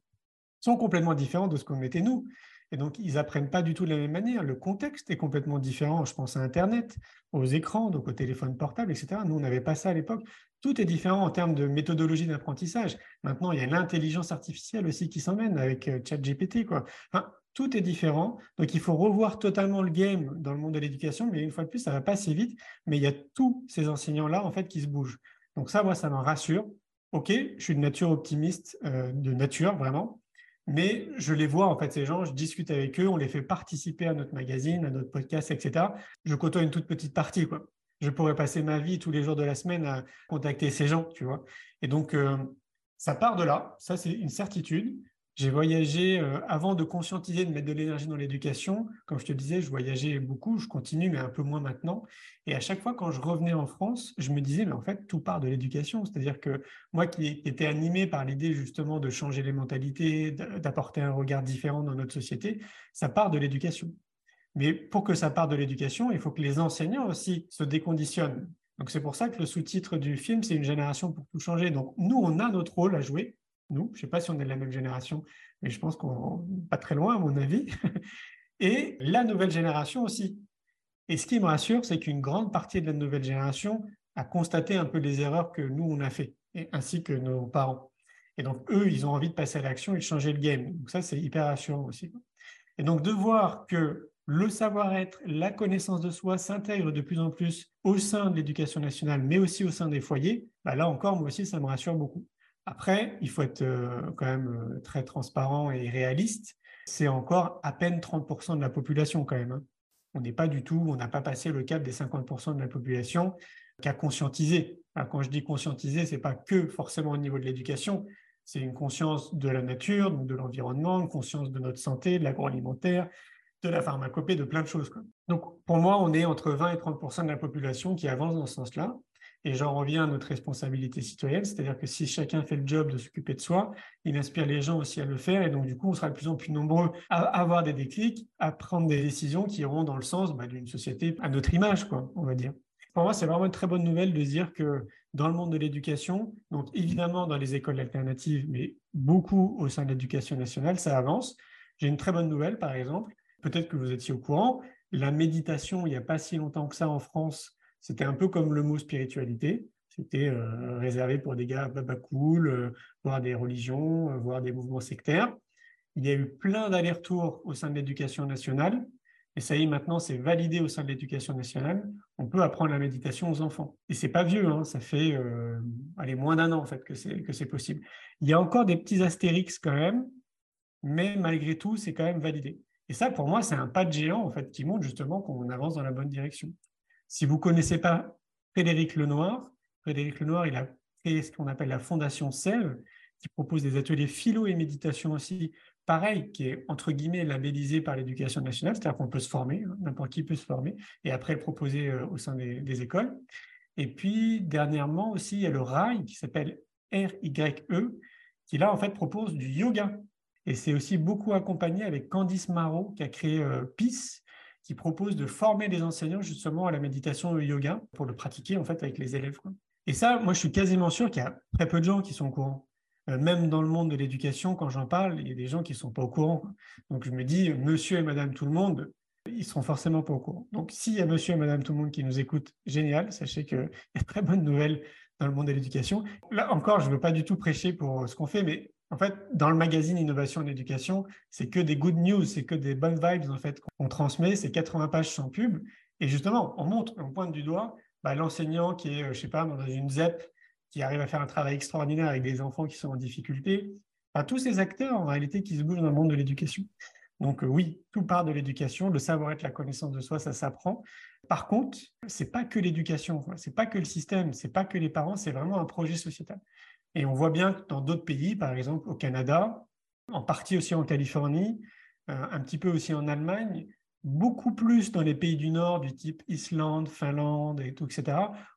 sont complètement différents de ce qu'on était nous. Et donc, ils apprennent pas du tout de la même manière. Le contexte est complètement différent. Je pense à Internet, aux écrans, donc aux téléphones portables, etc. Nous, on n'avait pas ça à l'époque. Tout est différent en termes de méthodologie d'apprentissage. Maintenant, il y a l'intelligence artificielle aussi qui s'emmène avec euh, ChatGPT. Quoi. Tout est différent. Donc, il faut revoir totalement le game dans le monde de l'éducation. Mais une fois de plus, ça va pas si vite. Mais il y a tous ces enseignants-là, en fait, qui se bougent. Donc ça, moi, ça me rassure. OK, je suis de nature optimiste, euh, de nature vraiment, mais je les vois en fait, ces gens, je discute avec eux, on les fait participer à notre magazine, à notre podcast, etc. Je côtoie une toute petite partie, quoi. Je pourrais passer ma vie tous les jours de la semaine à contacter ces gens, tu vois. Et donc, euh, ça part de là, ça c'est une certitude. J'ai voyagé euh, avant de conscientiser, de mettre de l'énergie dans l'éducation. Comme je te disais, je voyageais beaucoup, je continue, mais un peu moins maintenant. Et à chaque fois, quand je revenais en France, je me disais, mais en fait, tout part de l'éducation. C'est-à-dire que moi qui étais animé par l'idée justement de changer les mentalités, d'apporter un regard différent dans notre société, ça part de l'éducation. Mais pour que ça parte de l'éducation, il faut que les enseignants aussi se déconditionnent. Donc c'est pour ça que le sous-titre du film, c'est une génération pour tout changer. Donc nous, on a notre rôle à jouer nous. Je ne sais pas si on est de la même génération, mais je pense qu'on pas très loin, à mon avis. (laughs) Et la nouvelle génération aussi. Et ce qui me rassure, c'est qu'une grande partie de la nouvelle génération a constaté un peu les erreurs que nous, on a fait, ainsi que nos parents. Et donc, eux, ils ont envie de passer à l'action et de changer le game. Donc ça, c'est hyper rassurant aussi. Et donc, de voir que le savoir-être, la connaissance de soi s'intègre de plus en plus au sein de l'éducation nationale, mais aussi au sein des foyers, bah là encore, moi aussi, ça me rassure beaucoup. Après, il faut être euh, quand même euh, très transparent et réaliste. C'est encore à peine 30% de la population quand même. Hein. On n'est pas du tout, on n'a pas passé le cap des 50% de la population qui a conscientisé. quand je dis conscientiser, ce n'est pas que forcément au niveau de l'éducation, c'est une conscience de la nature, de l'environnement, une conscience de notre santé, de l'agroalimentaire, de la pharmacopée, de plein de choses. Donc, pour moi, on est entre 20 et 30% de la population qui avance dans ce sens-là. Et j'en reviens à notre responsabilité citoyenne, c'est-à-dire que si chacun fait le job de s'occuper de soi, il inspire les gens aussi à le faire. Et donc, du coup, on sera de plus en plus nombreux à avoir des déclics, à prendre des décisions qui iront dans le sens bah, d'une société à notre image, quoi, on va dire. Pour moi, c'est vraiment une très bonne nouvelle de dire que dans le monde de l'éducation, donc évidemment dans les écoles alternatives, mais beaucoup au sein de l'éducation nationale, ça avance. J'ai une très bonne nouvelle, par exemple. Peut-être que vous étiez au courant. La méditation, il n'y a pas si longtemps que ça en France, c'était un peu comme le mot spiritualité. C'était euh, réservé pour des gars baba cool, euh, voire des religions, euh, voire des mouvements sectaires. Il y a eu plein d'allers-retours au sein de l'éducation nationale. Et ça y est, maintenant, c'est validé au sein de l'éducation nationale. On peut apprendre la méditation aux enfants. Et c'est pas vieux, hein, ça fait moins d'un an en fait que c'est, que c'est possible. Il y a encore des petits astérix quand même, mais malgré tout, c'est quand même validé. Et ça, pour moi, c'est un pas de géant en fait qui montre justement qu'on avance dans la bonne direction. Si vous ne connaissez pas Frédéric Lenoir, Frédéric Lenoir, il a créé ce qu'on appelle la Fondation Sève, qui propose des ateliers philo et méditation aussi, pareil, qui est entre guillemets labellisé par l'éducation nationale, c'est-à-dire qu'on peut se former, hein, n'importe qui peut se former, et après le proposer euh, au sein des, écoles. Et puis, dernièrement aussi, il y a le RAI qui s'appelle RYE, qui là, en fait, propose du yoga. Et c'est aussi beaucoup accompagné avec Candice Marot, qui a créé euh, PIS, qui propose de former les enseignants justement à la méditation yoga pour le pratiquer en fait avec les élèves. Et ça, moi, je suis quasiment sûr qu'il y a très peu de gens qui sont au courant. Euh, même dans le monde de l'éducation, quand j'en parle, il y a des gens qui ne sont pas au courant. Donc, je me dis, monsieur et madame tout le monde, ils seront forcément pas au courant. Donc, s'il y a monsieur et madame tout le monde qui nous écoutent, génial, sachez qu'il y a très bonnes nouvelles dans le monde de l'éducation. Là encore, je ne veux pas du tout prêcher pour ce qu'on fait, mais en fait, dans le magazine Innovation et Éducation, c'est que des good news, c'est que des bonnes vibes en fait qu'on transmet. C'est 80 pages sans pub. Et justement, on montre, on pointe du doigt bah, l'enseignant qui est, euh, je sais pas, dans une ZEP, qui arrive à faire un travail extraordinaire avec des enfants qui sont en difficulté. tous ces acteurs, en réalité, qui se bougent dans le monde de l'éducation. Donc oui, tout part de l'éducation, le savoir-être, la connaissance de soi, ça s'apprend. Par contre, c'est pas que l'éducation, c'est pas que le système, c'est pas que les parents, c'est vraiment un projet sociétal. Et on voit bien que dans d'autres pays, par exemple au Canada, en partie aussi en Californie, euh, un petit peu aussi en Allemagne, beaucoup plus dans les pays du Nord, du type Islande, Finlande, et tout, etc.,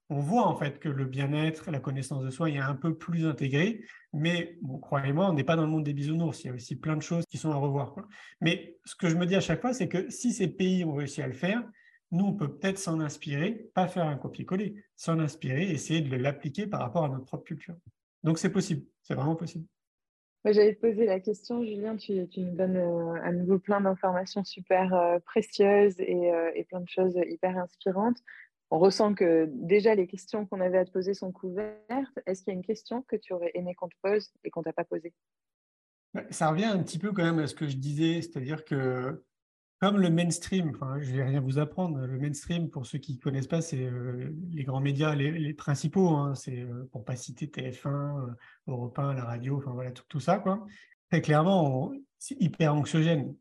on voit en fait que le bien-être, la connaissance de soi est un peu plus intégré. Mais croyez-moi, on n'est pas dans le monde des bisounours. Il y a aussi plein de choses qui sont à revoir. Mais ce que je me dis à chaque fois, c'est que si ces pays ont réussi à le faire, nous, on peut peut-être s'en inspirer, pas faire un copier-coller, s'en inspirer, essayer de l'appliquer par rapport à notre propre culture. Donc c'est possible, c'est vraiment possible. J'avais posé la question, Julien, tu, nous donnes euh, à nouveau plein d'informations super euh, précieuses euh, et, plein de choses hyper inspirantes. On ressent que déjà les questions qu'on avait à te poser sont couvertes. Est-ce qu'il y a une question que tu aurais aimé qu'on te pose et qu'on t'a pas posée? Ça revient un petit peu quand même à ce que je disais, c'est-à-dire que comme le mainstream, enfin, je vais rien vous apprendre, le mainstream, pour ceux qui ne connaissent pas, c'est euh, les grands médias, les, principaux, hein, c'est euh, pour pas citer TF1, euh, Europe 1, la radio, enfin voilà, tout, ça. Quoi. Très clairement, c'est hyper anxiogène.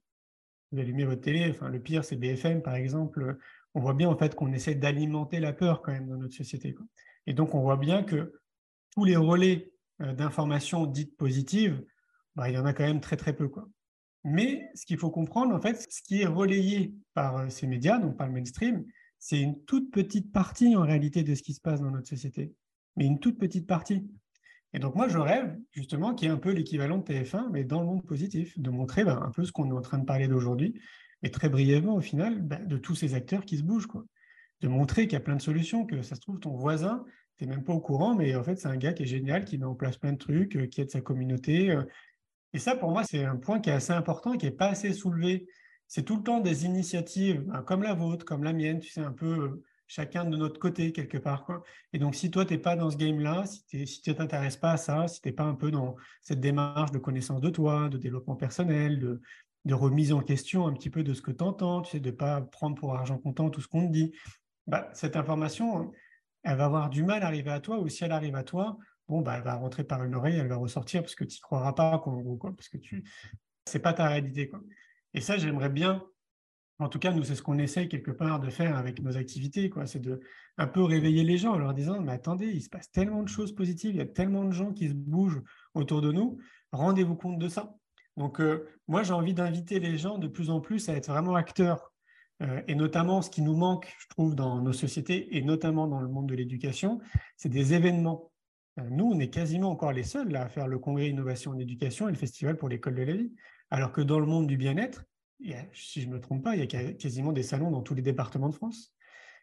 Vous allumez votre télé, enfin, le pire, c'est BFM, par exemple. On voit bien en fait qu'on essaie d'alimenter la peur quand même dans notre société. Et donc, on voit bien que tous les relais d'informations dites positives, bah, il y en a quand même très très peu. Quoi. Mais ce qu'il faut comprendre, en fait, ce qui est relayé par euh, ces médias, donc par le mainstream, c'est une toute petite partie en réalité de ce qui se passe dans notre société. Mais une toute petite partie. Et donc moi, je rêve justement qu'il y ait un peu l'équivalent de TF1, mais dans le monde positif, de montrer ben, un peu ce qu'on est en train de parler d'aujourd'hui, et très brièvement au final, ben, de tous ces acteurs qui se bougent. Quoi. De montrer qu'il y a plein de solutions, que ça se trouve, ton voisin, tu n'es même pas au courant, mais en fait, c'est un gars qui est génial, qui met en place plein de trucs, euh, qui aide sa communauté, euh, et ça, pour moi, c'est un point qui est assez important et qui n'est pas assez soulevé. C'est tout le temps des initiatives ben, comme la vôtre, comme la mienne, tu sais, un peu euh, chacun de notre côté quelque part. Et donc, si toi, tu n'es pas dans ce game-là, si, tu ne t'intéresses pas à ça, si tu n'es pas un peu dans cette démarche de connaissance de toi, de développement personnel, de, remise en question un petit peu de ce que tu entends, tu sais, de ne pas prendre pour argent comptant tout ce qu'on te dit, bah, cette information, elle va avoir du mal à arriver à toi, ou si elle arrive à toi, bon, bah, elle va rentrer par une oreille, elle va ressortir parce que tu n'y croiras pas, quoi, parce que tu c'est pas ta réalité. Quoi. Et ça, j'aimerais bien, en tout cas, nous, c'est ce qu'on essaye quelque part de faire avec nos activités, quoi. c'est de un peu réveiller les gens en leur disant, mais attendez, il se passe tellement de choses positives, il y a tellement de gens qui se bougent autour de nous, rendez-vous compte de ça. Donc, euh, moi, j'ai envie d'inviter les gens de plus en plus à être vraiment acteurs. Euh, et notamment, ce qui nous manque, je trouve, dans nos sociétés, et notamment dans le monde de l'éducation, c'est des événements nous, on est quasiment encore les seuls à faire le congrès innovation en éducation et le festival pour l'école de la vie. Alors que dans le monde du bien-être, si je ne me trompe pas, il y a quasiment des salons dans tous les départements de France.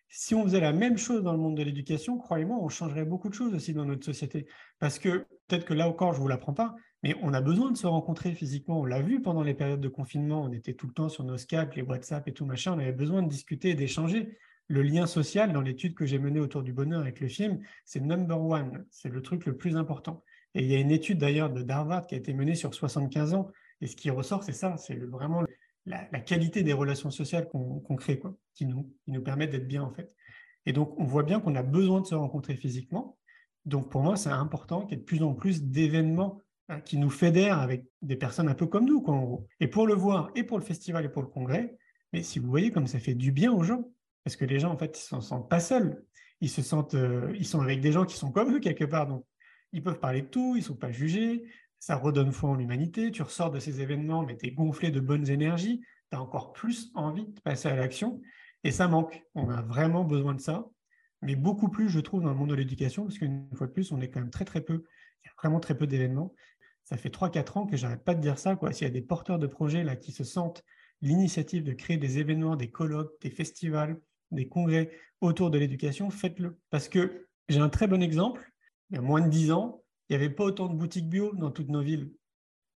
Si on faisait la même chose dans le monde de l'éducation, croyez-moi, on changerait beaucoup de choses aussi dans notre société. Parce que peut-être que là encore, je ne vous l'apprends pas, mais on a besoin de se rencontrer physiquement. On l'a vu pendant les périodes de confinement, on était tout le temps sur nos Skype, les WhatsApp et tout machin, on avait besoin de discuter d'échanger le lien social dans l'étude que j'ai menée autour du bonheur avec le film, c'est number one, c'est le truc le plus important. Et il y a une étude d'ailleurs de Darvard qui a été menée sur 75 ans, et ce qui ressort, c'est ça, c'est vraiment la, qualité des relations sociales qu'on crée, quoi, qui nous, permettent d'être bien en fait. Et donc, on voit bien qu'on a besoin de se rencontrer physiquement. Donc, pour moi, c'est important qu'il y ait de plus en plus d'événements hein, qui nous fédèrent avec des personnes un peu comme nous, quoi, Et pour le voir, et pour le festival, et pour le congrès, mais si vous voyez comme ça fait du bien aux gens, parce que les gens, en fait, ils ne se sentent pas seuls. Ils se sentent, euh, ils sont avec des gens qui sont comme eux quelque part. Donc, ils peuvent parler de tout, ils ne sont pas jugés. Ça redonne foi en l'humanité. Tu ressors de ces événements, mais tu es gonflé de bonnes énergies. Tu as encore plus envie de passer à l'action. Et ça manque. On a vraiment besoin de ça. Mais beaucoup plus, je trouve, dans le monde de l'éducation, parce qu'une fois de plus, on est quand même très, très peu. Il y a vraiment très peu d'événements. Ça fait 3-4 ans que j'arrête pas de dire ça. S'il y a des porteurs de projets là, qui se sentent l'initiative de créer des événements, des colloques, des festivals, des congrès autour de l'éducation, faites-le. Parce que j'ai un très bon exemple. Il y a moins de dix ans, il n'y avait pas autant de boutiques bio dans toutes nos villes.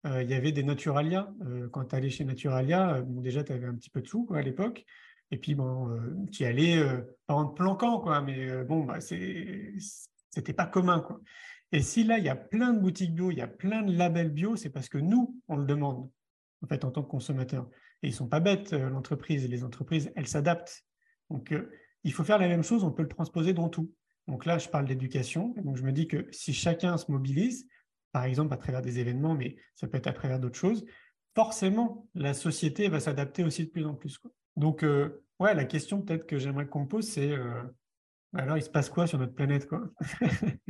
Euh, il y avait des Naturalia. Euh, quand tu allais chez Naturalia, euh, déjà, tu avais un petit peu de sous à l'époque. Et puis, bon, tu y allais, pas en planquant, quoi, mais bon, bah, c'était pas commun. Quoi. Et si là, il y a plein de boutiques bio, il y a plein de labels bio, c'est parce que nous, on le demande, en fait, en tant que consommateur. Et ils ne sont pas bêtes, l'entreprise. Les entreprises, elles s'adaptent. Donc, euh, il faut faire la même chose, on peut le transposer dans tout. Donc là, je parle d'éducation. Donc, je me dis que si chacun se mobilise, par exemple à travers des événements, mais ça peut être à travers d'autres choses, forcément, la société va s'adapter aussi de plus en plus. Donc, euh, ouais, la question peut-être que j'aimerais qu'on pose, c'est euh, alors, il se passe quoi sur notre planète quoi? (laughs)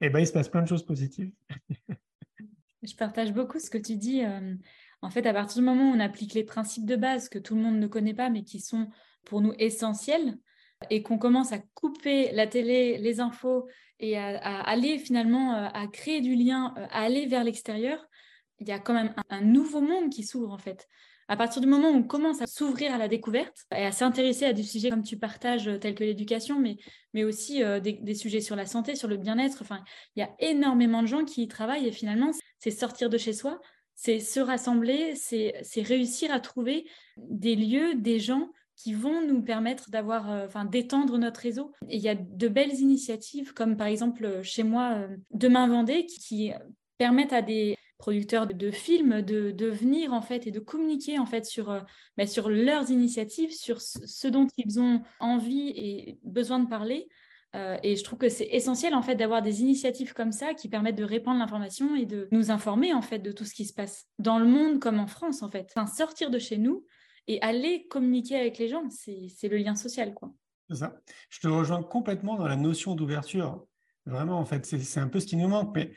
Eh bien, il se passe plein de choses positives. Je partage beaucoup ce que tu dis. En fait, à partir du moment où on applique les principes de base que tout le monde ne connaît pas, mais qui sont pour nous essentiels, et qu'on commence à couper la télé, les infos, et à, aller finalement à créer du lien, à aller vers l'extérieur, il y a quand même un, nouveau monde qui s'ouvre en fait. À partir du moment où on commence à s'ouvrir à la découverte et à s'intéresser à des sujets comme tu partages, tels que l'éducation, mais, mais aussi euh, des, sujets sur la santé, sur le bien-être, enfin, il y a énormément de gens qui y travaillent et finalement, c'est sortir de chez soi, c'est se rassembler, c'est réussir à trouver des lieux, des gens qui vont nous permettre d'avoir, euh, enfin, d'étendre notre réseau. Il y a de belles initiatives, comme par exemple chez moi, euh, Demain Vendée, qui permettent à des producteurs de, films de, venir en fait et de communiquer en fait sur, euh, bah, sur leurs initiatives, sur ce dont ils ont envie et besoin de parler. Euh, et je trouve que c'est essentiel en fait d'avoir des initiatives comme ça qui permettent de répandre l'information et de nous informer en fait de tout ce qui se passe dans le monde comme en France en fait. Enfin, sortir de chez nous et aller communiquer avec les gens, c'est le lien social. C'est ça. Je te rejoins complètement dans la notion d'ouverture. Vraiment en fait, c'est un peu ce qui nous manque. Mais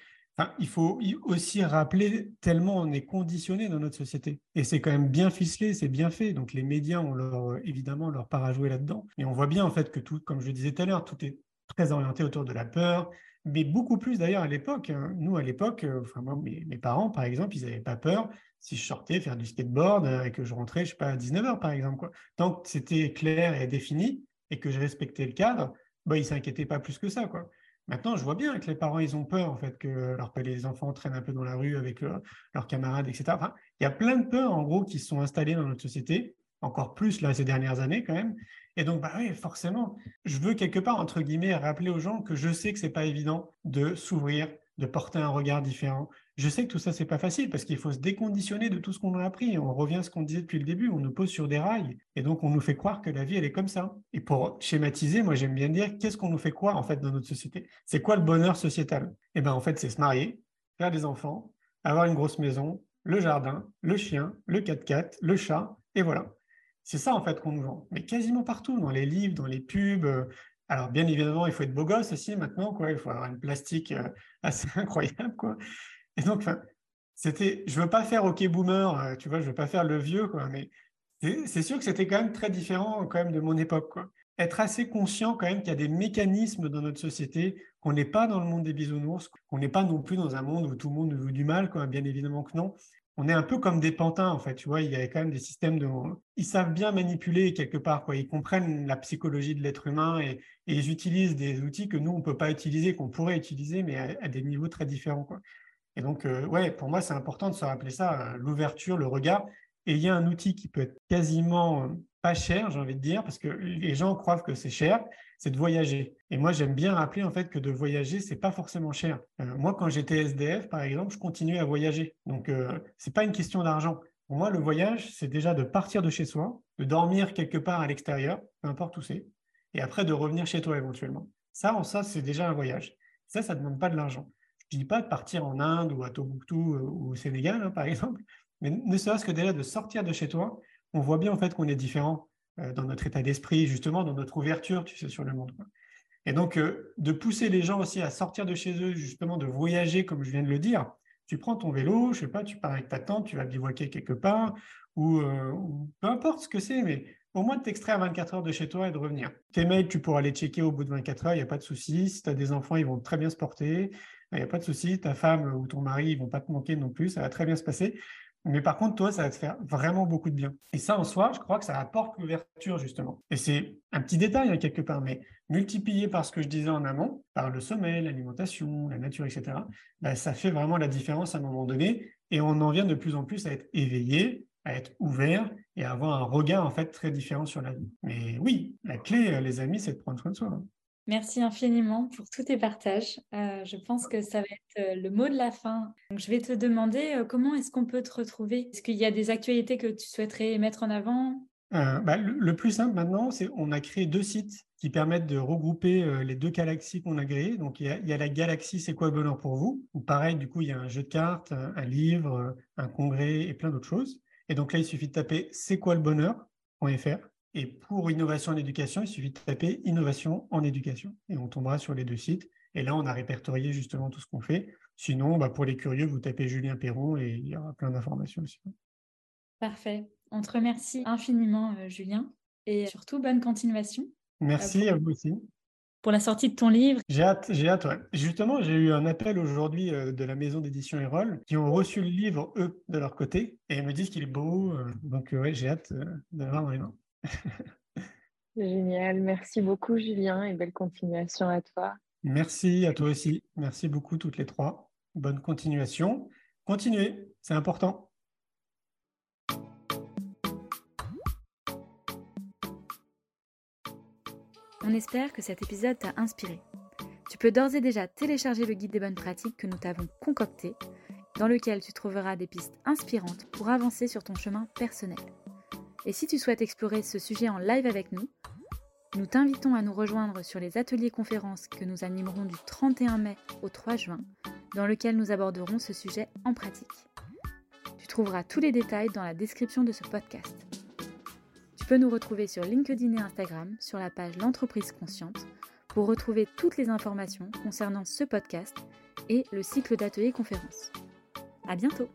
il faut aussi rappeler tellement on est conditionné dans notre société. Et c'est quand même bien ficelé, c'est bien fait. Donc les médias ont évidemment leur part à jouer là-dedans. Et on voit bien en fait que tout, comme je disais tout à l'heure, tout est très orienté autour de la peur, mais beaucoup plus d'ailleurs à l'époque. Hein. Nous, à l'époque, euh, enfin moi, mes, parents, par exemple, ils n'avaient pas peur si je sortais faire du skateboard euh, et que je rentrais, je sais pas, à 19h, par exemple. Tant que c'était clair et défini et que je respectais le cadre, bah, ils ne s'inquiétaient pas plus que ça. Maintenant, je vois bien que les parents, ils ont peur, en fait, que les enfants traînent un peu dans la rue avec leurs camarades, etc. Il y a plein de peurs, en gros, qui se sont installées dans notre société, encore plus, là, ces dernières années, quand même. Et donc, bah oui, forcément, je veux quelque part, entre guillemets, rappeler aux gens que je sais que c'est pas évident de s'ouvrir, de porter un regard différent, je sais que tout ça, c'est pas facile parce qu'il faut se déconditionner de tout ce qu'on a appris. On revient à ce qu'on disait depuis le début, on nous pose sur des rails et donc on nous fait croire que la vie, elle est comme ça. Et pour schématiser, moi j'aime bien dire, qu'est-ce qu'on nous fait croire en fait dans notre société? C'est quoi le bonheur sociétal? Eh bien en fait, c'est se marier, faire des enfants, avoir une grosse maison, le jardin, le chien, le 4x4, le chat, et voilà. C'est ça en fait qu'on nous vend. Mais quasiment partout, dans les livres, dans les pubs. Euh, alors bien évidemment, il faut être beau gosse aussi maintenant, quoi. Il faut avoir une plastique euh, assez (laughs) incroyable, quoi. Et donc, c'était, je veux pas faire OK boomer, euh, tu vois, je veux pas faire le vieux, quoi, mais c'est sûr que c'était quand même très différent quand même de mon époque, quoi. Être assez conscient quand même qu'il y a des mécanismes dans notre société, qu'on n'est pas dans le monde des bisounours, qu'on n'est pas non plus dans un monde où tout le monde nous veut du mal, quoi, bien évidemment que non. On est un peu comme des pantins, en fait, tu vois, il y a quand même des systèmes de... Ils savent bien manipuler quelque part, quoi. Ils comprennent la psychologie de l'être humain et, ils utilisent des outils que nous, on ne peut pas utiliser, qu'on pourrait utiliser, mais à, à, des niveaux très différents, quoi. Et donc, euh, ouais, pour moi, c'est important de se rappeler ça, euh, l'ouverture, le regard. Et il y a un outil qui peut être quasiment euh, pas cher, j'ai envie de dire, parce que les gens croient que c'est cher, c'est de voyager. Et moi, j'aime bien rappeler en fait que de voyager, c'est pas forcément cher. moi, quand j'étais SDF, par exemple, je continuais à voyager. Donc, euh, c'est pas une question d'argent. Pour moi, le voyage, c'est déjà de partir de chez soi, de dormir quelque part à l'extérieur, peu importe où c'est, et après de revenir chez toi éventuellement. Ça, en ça, c'est déjà un voyage. Ça, ça demande pas de l'argent. Je dis pas de partir en Inde ou à Tombouctou euh, ou au Sénégal, hein, par (laughs) exemple, mais ne serait-ce que déjà de sortir de chez toi, on voit bien en fait qu'on est différent euh, dans notre état d'esprit, justement, dans notre ouverture, sur le monde. Et donc, euh, de pousser les gens aussi à sortir de chez eux, justement, de voyager, comme je viens de le dire. Tu prends ton vélo, je sais pas, tu pars avec ta tante, tu vas bivouaquer quelque part, ou, peu importe ce que c'est, mais au moins de t'extraire 24 heures de chez toi et de revenir. Tes mails, tu pourras les checker au bout de 24 heures, il n'y a pas de souci. Si tu as des enfants, ils vont très bien se porter il n'y a pas de souci, ta femme ou ton mari, ils vont pas te manquer non plus, ça va très bien se passer. Mais par contre, toi, ça va te faire vraiment beaucoup de bien. Et ça, en soi, je crois que ça apporte l'ouverture, justement. Et c'est un petit détail, hein, quelque part, mais multiplié par ce que je disais en amont, par le sommeil, l'alimentation, la nature, etc., bah, ça fait vraiment la différence à un moment donné. Et on en vient de plus en plus à être éveillé, à être ouvert et à avoir un regard, en fait, très différent sur la vie. Mais oui, la clé, les amis, c'est de prendre soin de soi. Hein. Merci infiniment pour tous tes partages. Euh, je pense que ça va être euh, le mot de la fin. Je vais te demander euh, comment est-ce qu'on peut te retrouver? Est-ce qu'il y a des actualités que tu souhaiterais mettre en avant? Bah, le, plus simple maintenant, c'est on a créé deux sites qui permettent de regrouper les deux galaxies qu'on a créées. Donc, il y, a, la galaxie C'est quoi le bonheur pour vous? Ou pareil, du coup, il y a un jeu de cartes, un, livre, un congrès et plein d'autres choses. Et donc là, il suffit de taper C'est quoi le bonheur.fr. Et pour innovation en éducation, il suffit de taper innovation en éducation. Et on tombera sur les deux sites. Et là, on a répertorié justement tout ce qu'on fait. Sinon, bah, pour les curieux, vous tapez Julien Perron et il y aura plein d'informations aussi. Parfait. On te remercie infiniment, euh, Julien. Et surtout, bonne continuation. Merci à vous aussi. Pour la sortie de ton livre. J'ai hâte, j'ai hâte, Justement, j'ai eu un appel aujourd'hui euh, de la maison d'édition Erol qui ont reçu le livre, eux, de leur côté, et ils me disent qu'il est beau. Euh, donc, ouais, j'ai hâte d'avoir dans les mains. (laughs) Génial. Merci beaucoup, Julien, et belle continuation à toi. Merci à toi aussi. Merci beaucoup, toutes les trois. Bonne continuation. Continuez, c'est important. On espère que cet épisode t'a inspiré. Tu peux d'ores et déjà télécharger le guide des bonnes pratiques que nous t'avons concocté, dans lequel tu trouveras des pistes inspirantes pour avancer sur ton chemin personnel. Et si tu souhaites explorer ce sujet en live avec nous, nous t'invitons à nous rejoindre sur les ateliers conférences que nous animerons du 31 mai au 3 juin, dans lequel nous aborderons ce sujet en pratique. Tu trouveras tous les détails dans la description de ce podcast. Tu peux nous retrouver sur LinkedIn et Instagram sur la page L'entreprise consciente pour retrouver toutes les informations concernant ce podcast et le cycle d'ateliers conférences. À bientôt!